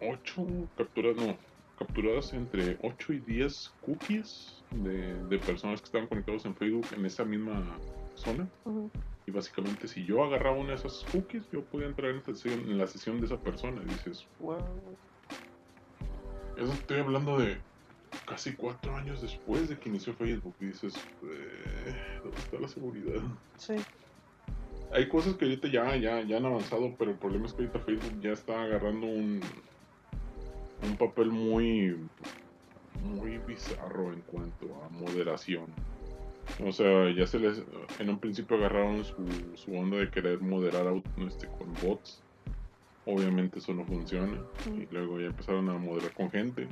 8 capturas, no, capturadas entre 8 y 10 cookies de, de personas que estaban conectados en Facebook en esa misma zona. Ujú. Y básicamente si yo agarraba una de esas cookies, yo podía entrar en, esta sesión- en la sesión de esa persona. Y dices, Wow. eso estoy hablando de casi cuatro años después de que inició Facebook y dices, eh, ¿dónde está la seguridad? Sí. Hay cosas que ahorita ya, ya, ya han avanzado, pero el problema es que ahorita Facebook ya está agarrando un, un papel muy, muy bizarro en cuanto a moderación. O sea, ya se les, en un principio agarraron su, su onda de querer moderar este, con bots. Obviamente eso no funciona. Y luego ya empezaron a moderar con gente.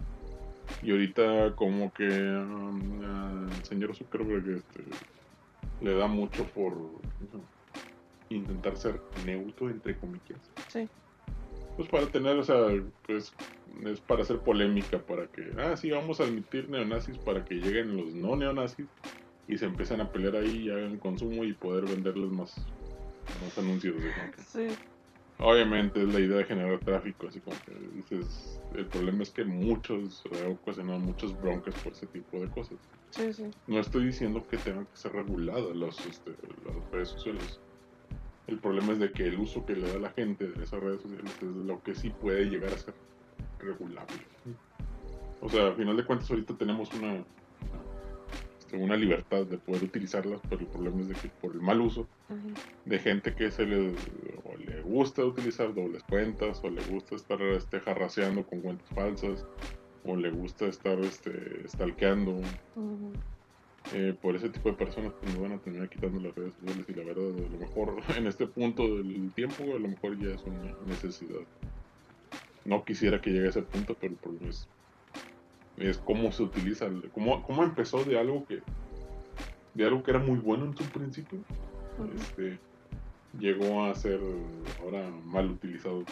Y ahorita como que um, al señor Zuckerberg este, le da mucho por ¿no? intentar ser neutro, entre comillas. Sí. Pues para tener, o sea, pues es para hacer polémica, para que, ah, sí, vamos a admitir neonazis para que lleguen los no neonazis y se empiezan a pelear ahí y hagan consumo y poder venderles más, más anuncios. Sí. Obviamente es la idea de generar tráfico, así como que dices, el problema es que muchos eh, ocasionan muchas broncas por ese tipo de cosas. Sí, sí. No estoy diciendo que tengan que ser reguladas las, este, las redes sociales. El problema es de que el uso que le da la gente de esas redes sociales es lo que sí puede llegar a ser regulable. O sea, al final de cuentas ahorita tenemos una, una libertad de poder utilizarlas, pero el problema es de que por el mal uso de gente que se le, o le gusta utilizar dobles cuentas o le gusta estar este, jarraseando con cuentas falsas o le gusta estar este, stalkeando. Eh, por ese tipo de personas pues nos van a terminar quitando las redes sociales y la verdad a lo mejor [laughs] en este punto del tiempo a lo mejor ya es una necesidad. No quisiera que llegue a ese punto pero el problema es es cómo se utiliza cómo, cómo empezó de algo que de algo que era muy bueno en su principio este llegó a ser ahora mal utilizado.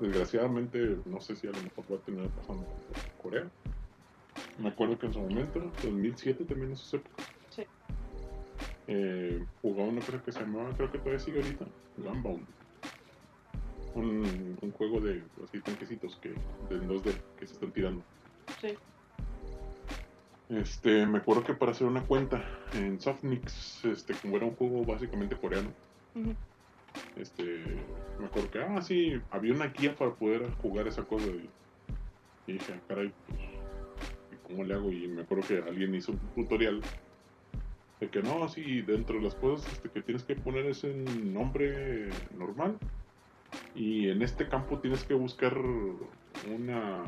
Desgraciadamente no sé si a lo mejor va a terminar pasando con Corea. Me acuerdo que en su momento 2007 también en esas épocas Sí. eh, jugaba una cosa que se llamaba creo que todavía sigue ahorita Gunbound. Un, un juego de así tanquecitos que del 2D que se están tirando Sí. este me acuerdo que para hacer una cuenta en Softnix este como era un juego básicamente coreano este me acuerdo que ah sí había una guía para poder jugar esa cosa y, y dije ah, caray pues ¿y cómo le hago y me acuerdo que alguien hizo un tutorial de que no sí dentro de las cosas este, que tienes que poner es un nombre normal y en este campo tienes que buscar una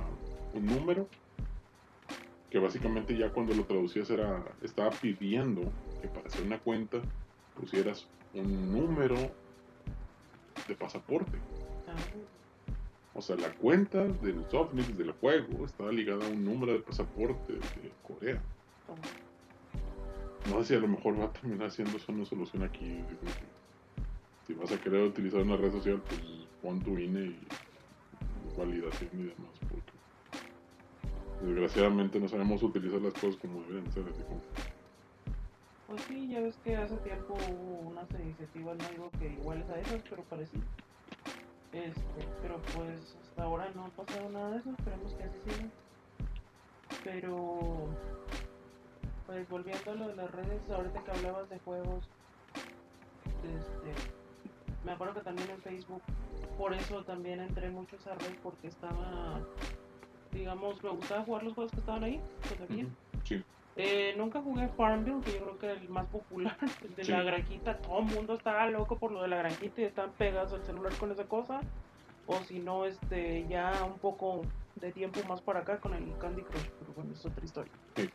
un número que básicamente ya cuando lo traducías era estaba pidiendo que para hacer una cuenta pusieras un número de pasaporte. O sea, la cuenta del Softnix del juego estaba ligada a un número de pasaporte de Corea. No sé si a lo mejor va a terminar siendo eso una solución aquí. Si vas a querer utilizar una red social, pues pon tu INE y validación y demás. Desgraciadamente no sabemos utilizar las cosas como deben ser. Así como, Pues sí, ya ves que hace tiempo hubo unas iniciativas, no digo que iguales a esas, pero parecidas. Este, pero pues hasta ahora no ha pasado nada de eso, esperemos que así siga. Pero, pues volviendo a lo de las redes, ahorita que hablabas de juegos, este, me acuerdo que también en Facebook, por eso también entré mucho esa red porque estaba, digamos, me gustaba jugar los juegos que estaban ahí, todavía. Sí, Eh, nunca jugué Farmville, que yo creo que era el más popular, [laughs] el de Sí. la granjita. Todo el mundo estaba loco por lo de la granjita y están pegados al celular con esa cosa. O si no, este, ya un poco de tiempo más para acá con el Candy Crush, pero bueno, es otra historia. Sí.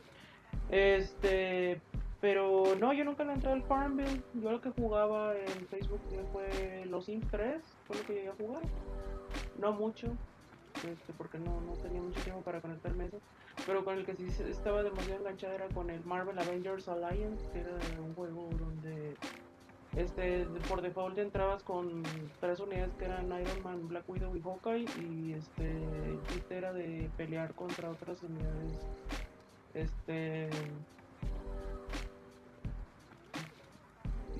Este, pero no, yo nunca le entré al Farmville. Yo lo que jugaba en Facebook fue los Sims 3, fue lo que llegué a jugar. No mucho, este, porque no, no tenía mucho tiempo para conectarme. Pero con el que sí estaba demasiado enganchada era con el Marvel Avengers Alliance, que era un juego donde este por default entrabas con tres unidades que eran Iron Man, Black Widow y Hawkeye y este el chiste era de pelear contra otras unidades este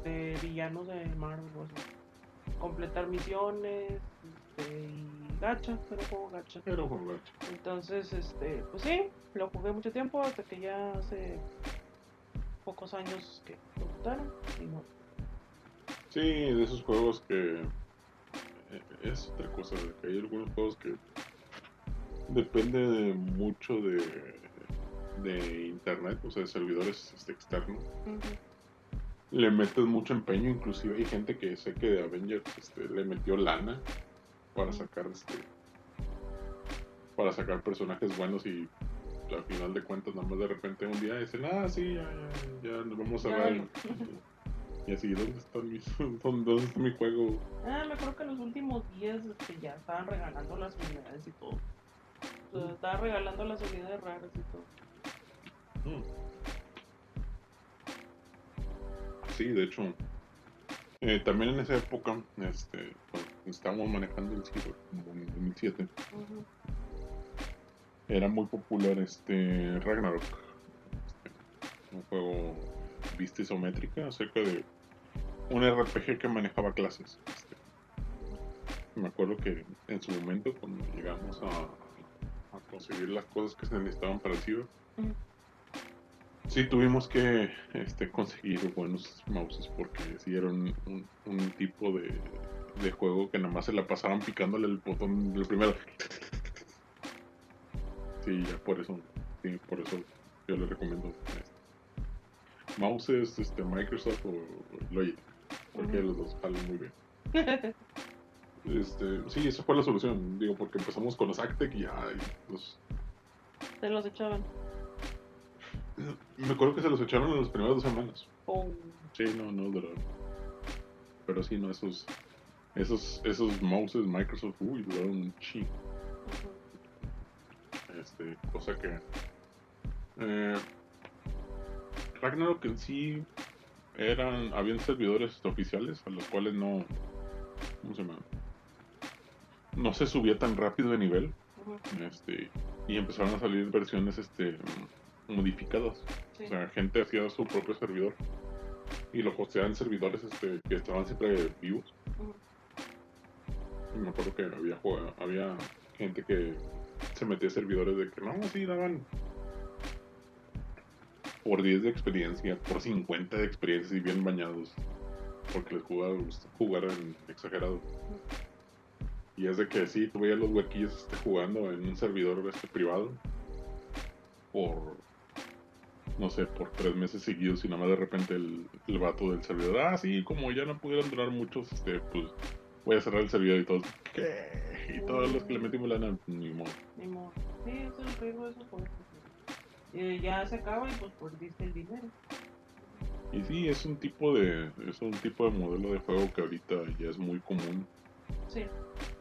de villanos de Marvel completar misiones este, y gacha, un juego gacha. pero con gacho. Entonces, este, pues sí, lo jugué mucho tiempo hasta que ya hace pocos años que lo quitaron. Y no. Sí, de esos juegos que eh, es otra cosa, de que hay algunos juegos que depende de mucho de, de internet, o sea, de servidores este, externos. Le metes mucho empeño, inclusive hay gente que sé que de Avengers este, le metió lana para sacar este para sacar personajes buenos y al final de cuentas nada más de repente un día dicen, ah sí, ya, ya, ya nos vamos a Ya, ver. [laughs] Y así, ¿dónde está mi, [laughs] dónde, dónde está mi juego? Ah, me acuerdo que en los últimos días este, ya estaban regalando las unidades y todo. O sea, estaban regalando las unidades raras y todo. Mm. Sí, de hecho, eh, también en esa época, este, estábamos manejando el Cyber, como en el 2007, Ujú. era muy popular este Ragnarok, este, un juego vista isométrica acerca de un RPG que manejaba clases. este. me acuerdo que en su momento, cuando llegamos a, a conseguir las cosas que se necesitaban para el Cyber, Ujú. Sí, tuvimos que este, conseguir buenos mouses porque sí era un, un- un tipo de, de juego que nada más se la pasaban picándole el botón del primero. Sí, ya por eso, sí, por eso yo le recomiendo este, mouses, este, Microsoft o Logitech, porque los dos jalan muy bien. [laughs] Este, sí, esa fue la solución, digo, porque empezamos con los Actec y ya, los, Se los echaban. me acuerdo que se los echaron en las primeras dos semanas. Pum. Sí, no, no duraron. Pero sí, no, esos, esos, esos mouses Microsoft, uy, duraron un chingo. Este, cosa que. Eh, Ragnarok en sí eran. Habían servidores oficiales a los cuales no. ¿Cómo se llama? No se subía tan rápido de nivel. Este, y empezaron a salir versiones este, modificadas. Sí. O sea, gente hacía su propio servidor y lo hosteaban en servidores este, que estaban siempre vivos. Y me acuerdo que había, había gente que se metía a servidores de que no, sí, daban por 10 de experiencia, por 50 de experiencia y bien bañados. Porque les jugaba jugar en exagerado. Y es de que sí, tú veías los huequillos este, jugando en un servidor este, privado por, no sé, por tres meses seguidos y nada más de repente el, el vato del servidor, ah, sí, como ya no pudieron durar muchos, este, pues voy a cerrar el servidor y todos, ¿qué? Y todos los que le metimos lana, ni modo. Ni modo. Sí, ese es el riesgo de esos juegos. Y ya se acaba y pues perdiste el dinero. Y sí, es un tipo de, es un tipo de modelo de juego que ahorita ya es muy común Sí.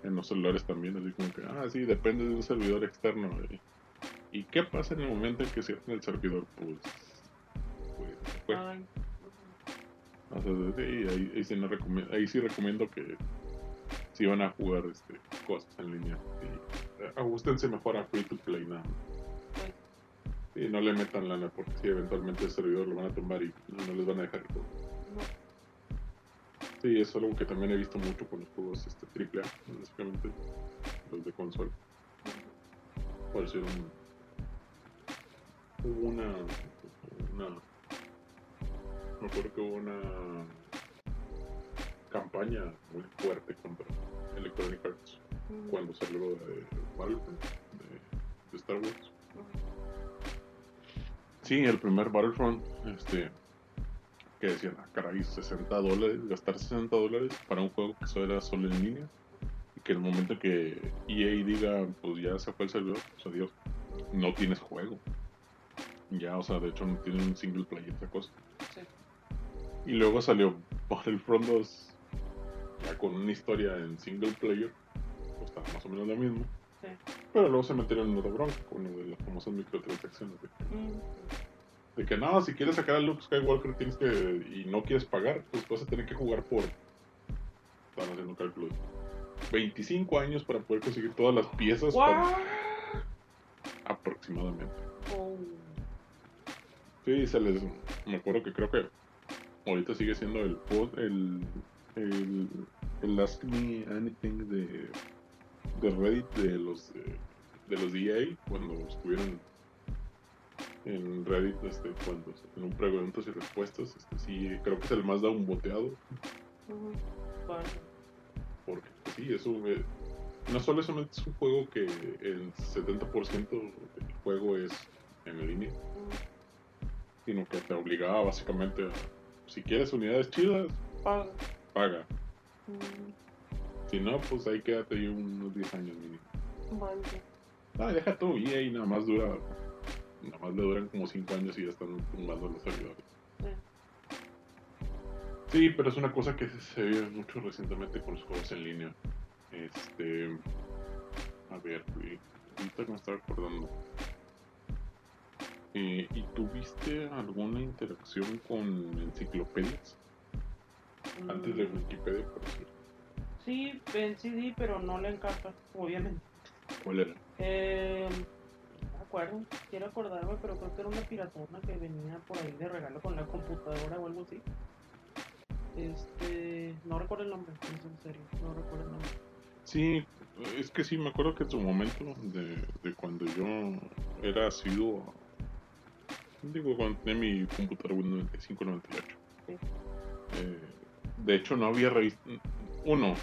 en los celulares también, así como que, ah, sí, depende de un servidor externo. ¿Y, ¿y qué pasa en el momento en que cierran el servidor? Pues, pues, fue. Ay. O sea, sí, ahí, ahí sí no recomie- ahí sí recomiendo que si van a jugar este, cosas en línea, sí, eh, ajustense mejor a free to play nada más. Y no le metan lana porque si eventualmente el servidor lo van a tomar y no, les van a dejar el juego. no. Sí, es algo que también he visto mucho con los juegos este, AAA, básicamente, los de consola. Por decir un, hubo una, una, me acuerdo que hubo una campaña muy fuerte contra Electronic Arts cuando salió de Battlefront de, de Star Wars. Sí, el primer Battlefront, este, que decían, ah, caray, 60 dólares, gastar 60 dólares para un juego que solo era solo en línea. Y que el momento que EA diga, pues ya se fue el servidor, pues adiós, no tienes juego. Ya, o sea, de hecho no tiene un single player esa cosa. Sí. Y luego salió Battlefront 2, ya con una historia en single player, pues estaba más o menos lo mismo. Sí. Pero luego se metieron en otra bronca con lo de las famosas microtransacciones. De que, Mm, de que no, si quieres sacar a Luke Skywalker tienes que, y no quieres pagar, pues vas a tener que jugar por, están haciendo cálculos, 25 años para poder conseguir todas las piezas aproximadamente. Oh, Sí, se les, me acuerdo que creo que ahorita sigue siendo el pod- el, el, el Ask Me Anything de, de Reddit de los de, de los EA cuando estuvieron en Reddit este, cuando en un preguntas y respuestas este, sí creo que es el más da un boteado ujú. Bueno, porque pues, sí eso eh, no solo solamente es un juego que el 70% del juego es en línea, sino que te obligaba básicamente a, si quieres unidades chidas, paga. Paga. Mm, Si no, pues ahí quédate ahí unos 10 años mínimo. vale. Ah, deja todo y ahí nada más dura, nada más le duran como 5 años y ya están tumbando los servidores. Sí. Sí, pero es una cosa que se ve mucho recientemente con los juegos en línea. Este. A ver, ahorita me estaba acordando. Eh, ¿Y tuviste alguna interacción con enciclopedias? Antes de Wikipedia, por decir. Sí, en CD, pero no le encanta, obviamente. ¿Cuál era? Eh, no me acuerdo, quiero acordarme, pero creo que era una piratona que venía por ahí de regalo con la computadora o algo así. Este, no recuerdo el nombre, es en serio, no recuerdo el nombre. Sí, es que sí, me acuerdo que en su momento, de, de cuando yo era asiduo, digo, cuando tenía mi computadora Windows 9598. Sí. Eh, de hecho, no había revista. Uno,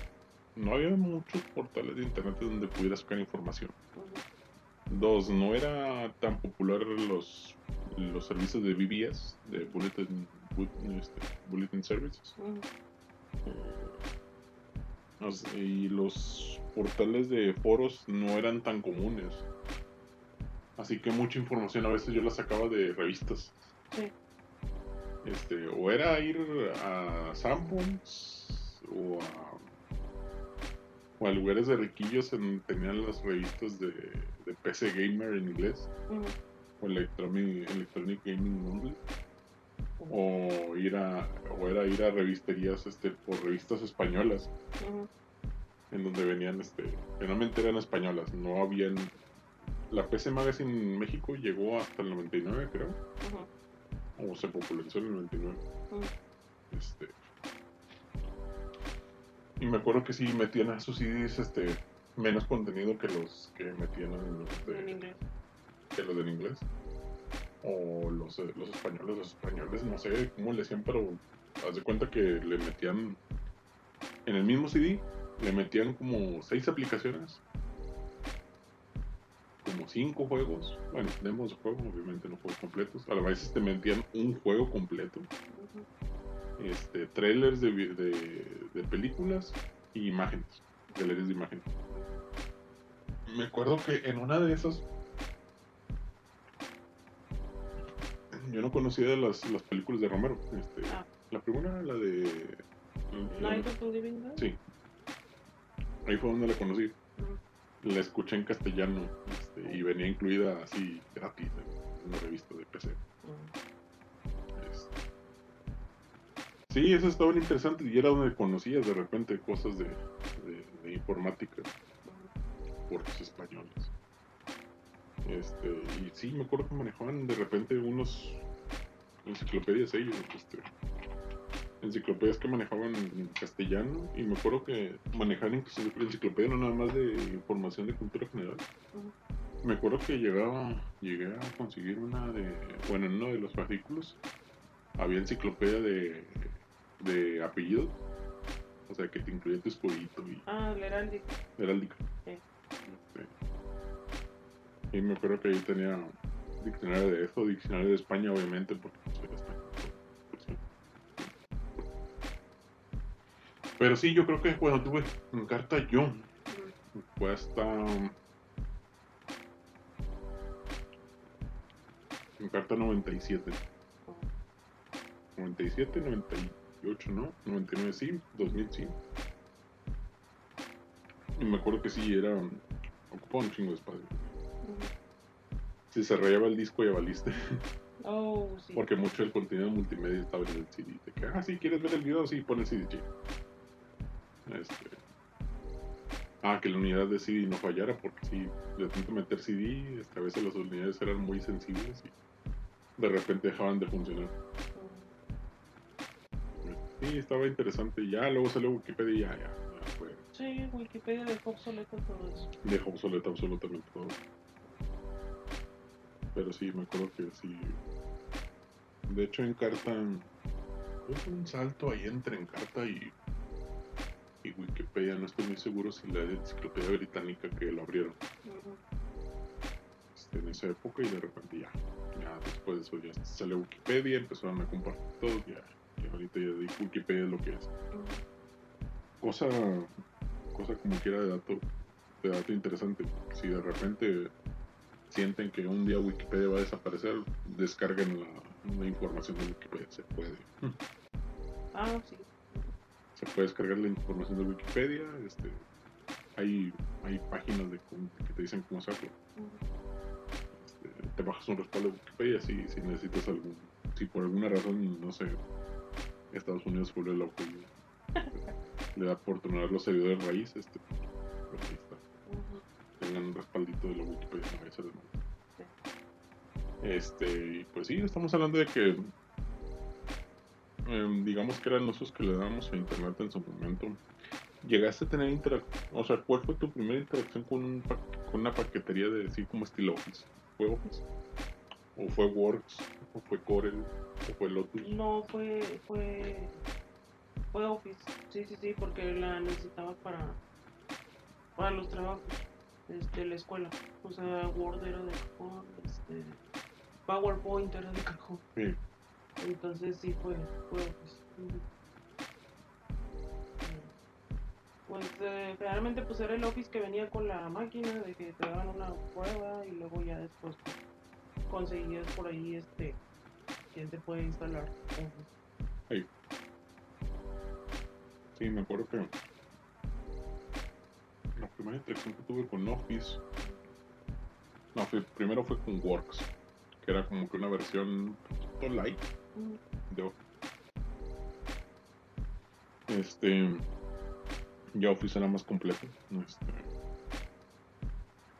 no había muchos portales de internet donde pudiera sacar información. Dos, no era tan popular los, los servicios de BBS, de Bulletin, Bu- este, Bulletin Services. Los- y los portales de foros no eran tan comunes. Así que mucha información a veces yo la sacaba de revistas. Sí. Este, o era ir a Sanborns o a, o a lugares de riquillos en tenían las revistas de, de PC Gamer en inglés o Electronic, Electronic Gaming Monthly o ir a o era ir a revisterías este por revistas españolas en donde venían, este, generalmente eran españolas, no habían... La PC Magazine en México llegó hasta el 99, creo, ujú, o se popularizó en el 99. ujú. Este, y me acuerdo que sí metían a sus CDs este, menos contenido que los que metían en los de, En inglés. que los en inglés. O los, eh, los españoles, los españoles, no sé cómo le hacían, pero haz de cuenta que le metían en el mismo CD, le metían como seis aplicaciones, como cinco juegos, bueno, demos de juego, obviamente no juegos completos, a veces te metían un juego completo, este, trailers de, de, de películas y imágenes, galerías de imágenes. Me acuerdo que en una de esas yo no conocía las, las películas de Romero. Este, Ah. La primera, la de. la- Night of the Living Dead. sí. Ahí fue donde la conocí. La escuché en castellano este, y venía incluida así gratis en una revista de PC. Este. Sí, eso estaba interesante y era donde conocías de repente cosas de informática por los españoles. Este, y sí, me acuerdo que manejaban de repente unos enciclopedias ellos, este, enciclopedias que manejaban en castellano y me acuerdo que manejaban inclusive la enciclopedia no nada más de información de cultura general. Me acuerdo que llegaba, llegué a conseguir una de, bueno, en uno de los artículos había enciclopedia de, de apellidos, o sea que te incluía tu escudito y Ah, el heráldico. heráldica. Sí. Este, y me acuerdo que ahí tenía diccionario de eso, diccionario de España, obviamente, porque pues, era español. Pero sí, yo creo que cuando tuve en carta yo, fue hasta. En carta 97. 97, 98, ¿no? 99 sí, 2000 sí. Y me acuerdo que sí, era. Ocupaba un chingo de espacio. Si se rayaba el disco ya valiste. Oh, sí. Porque mucho del contenido multimedia estaba en el CD. De que, ah, sí, ¿quieres ver el video? Sí, pon el CD. Este... Ah, que la unidad de CD no fallara, porque si le tanto meter CD, este, a veces las unidades eran muy sensibles y de repente dejaban de funcionar. Sí, estaba interesante. Ya luego salió Wikipedia y ya, ya, ya fue. Sí, Wikipedia dejó obsoleto todo eso. Dejó obsoleto absolutamente todo. Pero sí, me acuerdo que sí. De hecho, en carta. Hubo un salto ahí entre Encarta y. y Wikipedia, no estoy muy seguro si la enciclopedia británica que lo abrieron este, en esa época y de repente ya, ya después de eso ya salió Wikipedia, empezaron a compartir todo, ya, y ahorita ya di- Wikipedia es lo que es. Cosa, cosa como quiera de dato, de dato interesante, si de repente sienten que un día Wikipedia va a desaparecer, descarguen la, la información de Wikipedia, se puede. Ah, sí. Se puede descargar la información de Wikipedia, este, hay, hay páginas de, que te dicen cómo hacerlo. Este, te bajas un respaldo de Wikipedia si, si necesitas algún, si por alguna razón, no sé, Estados Unidos vuelve loco y le da por tener los servidores raíz, este, pues ahí está, tengan un respaldito de la Wikipedia, no vaya a ser de mal. Sí. Este, y pues sí, estamos hablando de que em, digamos que eran usos que le damos a internet en su momento. ¿Llegaste a tener interacción? O sea, ¿cuál fue tu primera interacción con, un pa- con una paquetería de así como estilo Office? ¿Fue Office? ¿O fue Works? ¿O fue Corel? ¿O fue Lotus? No, fue, fue, fue Office. Sí, sí, sí, porque la necesitaba para, para los trabajos este, de la escuela. O sea, Word era de cajón, este, PowerPoint era de cajón. Sí. Entonces sí fue, fue. Ujú. Pues eh, realmente pues era el Office que venía con la máquina de que te daban una prueba y luego ya después pues, conseguías por ahí este quien te puede instalar Office. Sí, me acuerdo que la primera interacción que tuve con Office, no, primero fue con Works, que era como que una versión poquito light Este, ya Office era más completo. Este,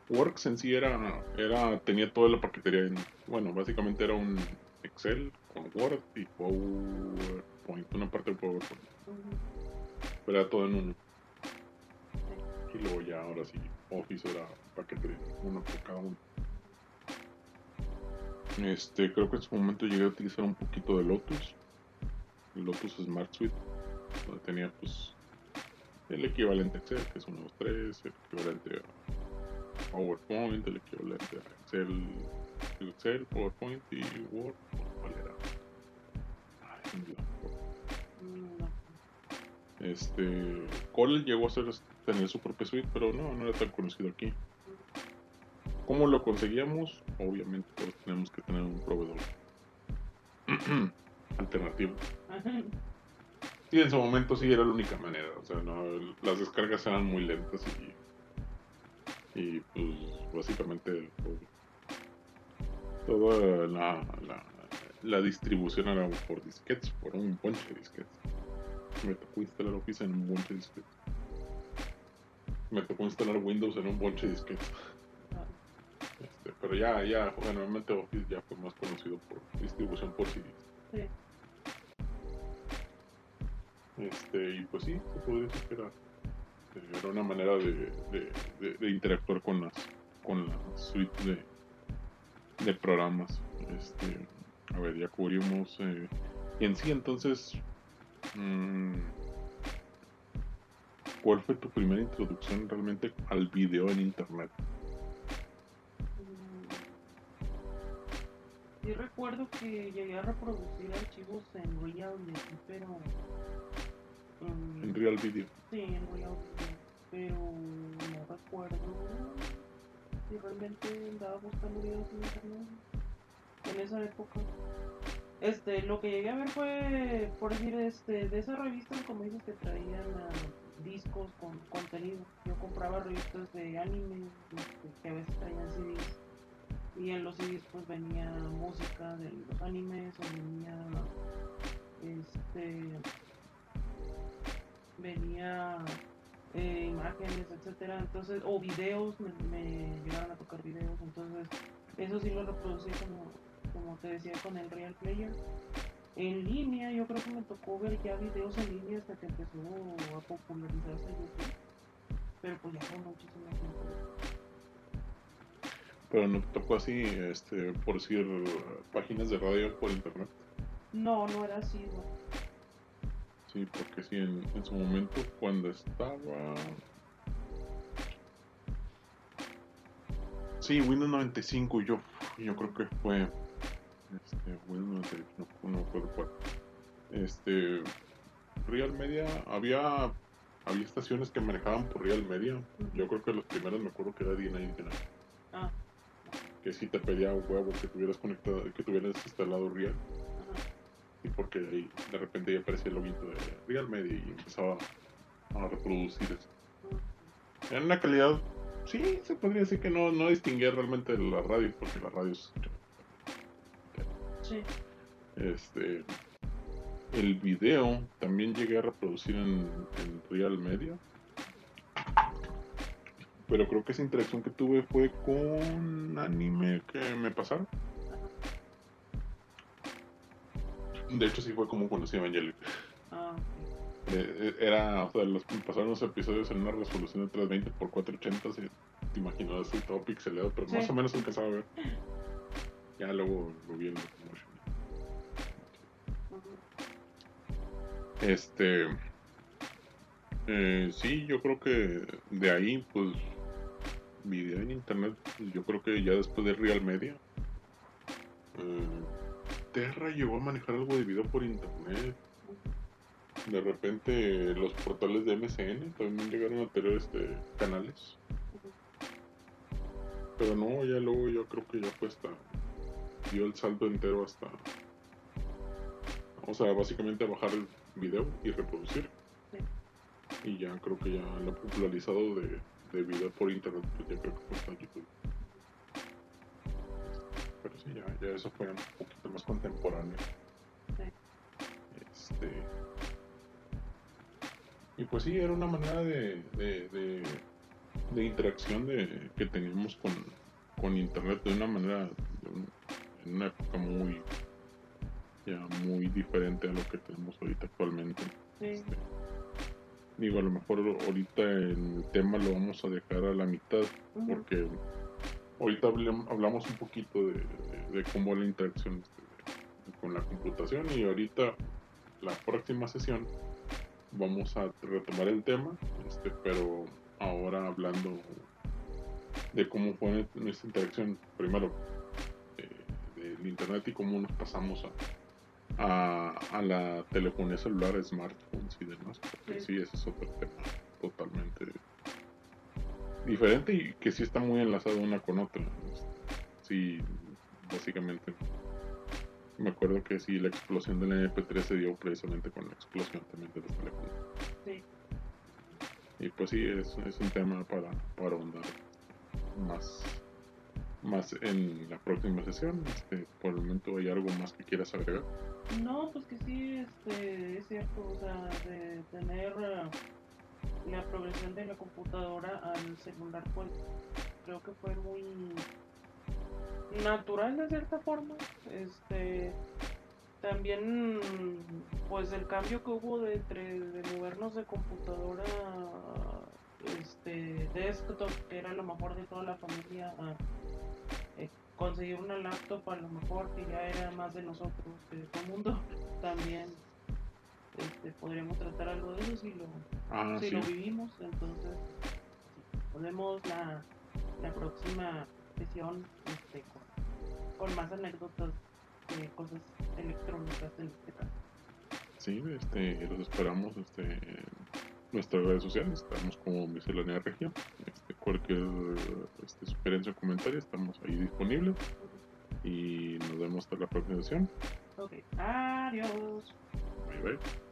Works en sí era, era, tenía toda la paquetería en, bueno, básicamente era un Excel con Word y PowerPoint, una parte de PowerPoint, pero era todo en uno. Y luego ya, ahora sí, Office era paquetería, uno por cada uno. Este, creo que en su momento llegué a utilizar un poquito de Lotus, Lotus Smart Suite, donde tenía pues el equivalente a Excel, que es 1, 2, 3, el equivalente a PowerPoint, el equivalente a Excel, Excel, PowerPoint y Word, ¿cuál era? Ay. Este, Corel llegó a ser, tener su propia suite, pero no, no era tan conocido aquí. ¿Cómo lo conseguíamos? Obviamente todos tenemos que tener un proveedor [clears throat] alternativo. Y en su momento sí era la única manera, o sea, las descargas eran muy lentas y, pues básicamente todo- toda la, distribución era por disquetes, por un bonche de disquetes. Me tocó instalar Office en un bonche de disquetes. Me tocó instalar Windows en un bonche de disquetes. Pero ya, ya, generalmente Office ya fue más conocido por distribución por CDs. Sí. Este, y pues sí, se podría decir que era, eh, era una manera de, interactuar con las con la suite de, programas. Este, a ver, ya cubrimos. eh, y en sí, entonces, mm, ¿cuál fue tu primera introducción realmente al video en internet? Sí recuerdo que llegué a reproducir archivos en Reality, pero... mm, En Real Video. Sí, en Reality, pero no recuerdo si realmente andaba buscando videos en internet en esa época. Este, lo que llegué a ver fue, por decir, este, de esas revistas, como dices, que traían discos con contenido. Yo compraba revistas de anime, este, que a veces traían CDs. Y en los CDs pues venía música de los animes, o venía, este, venía eh, imágenes, etcétera, entonces, o videos, me, me llegaron a tocar videos, entonces, eso sí lo reproducí como, como te decía con el Real Player. En línea, yo creo que me tocó ver ya videos en línea hasta que empezó a popularizarse YouTube, pero pues ya fue muchísimo tiempo. Pero no te tocó así, este, por decir, páginas de radio por internet. No, no era así. Sí, porque sí, en, en su momento cuando estaba... Sí, Windows 95 yo, yo creo que fue... Este, Windows 95, no, cuál. Este... Real Media, había había estaciones que manejaban por Real Media. Yo creo que los primeros me acuerdo que era DNA Ah, Que si te pedía un huevo que tuvieras conectado, que tuvieras instalado Real. Y porque ahí de repente ya aparecía el login de Real Media y empezaba a reproducir eso. En una calidad, sí, se podría decir que no, no distinguía realmente de la radio, porque la radio es Sí. Este, el video también llegué a reproducir en, en Real Media. Pero creo que esa interacción que tuve fue con anime que me pasaron. De hecho, sí fue como conocí a Evangelion. Ah, Eh, eh, era, o sea, los, pasaron los episodios en una resolución de 320 x 480. Si te imaginas así todo pixelado, pero Sí. más o menos alcanzaba a ver. Ya luego lo vi en. Este. eh, sí, yo creo que de ahí, pues. Video en internet, yo creo que ya después de Real Media. eh, Terra llegó a manejar algo de video por internet. De repente, los portales de MCN también llegaron a tener este, canales. Pero no, ya luego yo creo que ya fue hasta. Dio el salto entero hasta. O sea, básicamente bajar el video y reproducir. Y ya creo que ya lo popularizado de, de video por internet, pues ya creo que fue YouTube. Pero sí, ya, ya eso fue un poquito más contemporáneo. Este. Y pues sí, era una manera de, de, de, de interacción de, que teníamos con, con internet de una manera, en una época muy, ya muy diferente a lo que tenemos ahorita actualmente. Sí. Este, digo, a lo mejor ahorita el tema lo vamos a dejar a la mitad porque ahorita hablam- hablamos un poquito de, de- de cómo la interacción este, con la computación y ahorita la próxima sesión vamos a retomar el tema, este, pero ahora hablando de cómo fue nuestra interacción primero eh, del internet y cómo nos pasamos a, a, a la telefonía celular, smartphones y demás, porque Sí. sí, ese es otro tema totalmente diferente y que sí está muy enlazado una con otra. Sí, básicamente. Me acuerdo que sí, la explosión del MP3 se dio precisamente con la explosión también de los teléfonos. Sí. Y pues sí, es, es un tema para, para ahondar más, más en la próxima sesión. Este, por el momento hay algo más que quieras agregar. No, pues que sí, este, es cierto, o sea, de tener eh, la progresión de la computadora al celular, pues creo que fue muy natural de cierta forma. Este, también, pues el cambio que hubo de, entre, de movernos de computadora, este, desktop, que era lo mejor de toda la familia, a conseguir una laptop a lo mejor que ya era más de nosotros que de todo el mundo [laughs] también este, podríamos tratar algo de eso si lo, Ah, si sí. lo vivimos entonces sí, ponemos la, la próxima sesión este, con, con más anécdotas de cosas electrónicas en este caso Sí, este, los esperamos este, nuestras redes sociales. Estamos como Miscelánea Regia. Este, cualquier este, sugerencia o comentario, estamos ahí disponibles. Y nos vemos hasta la próxima sesión. ok adiós Bye bye.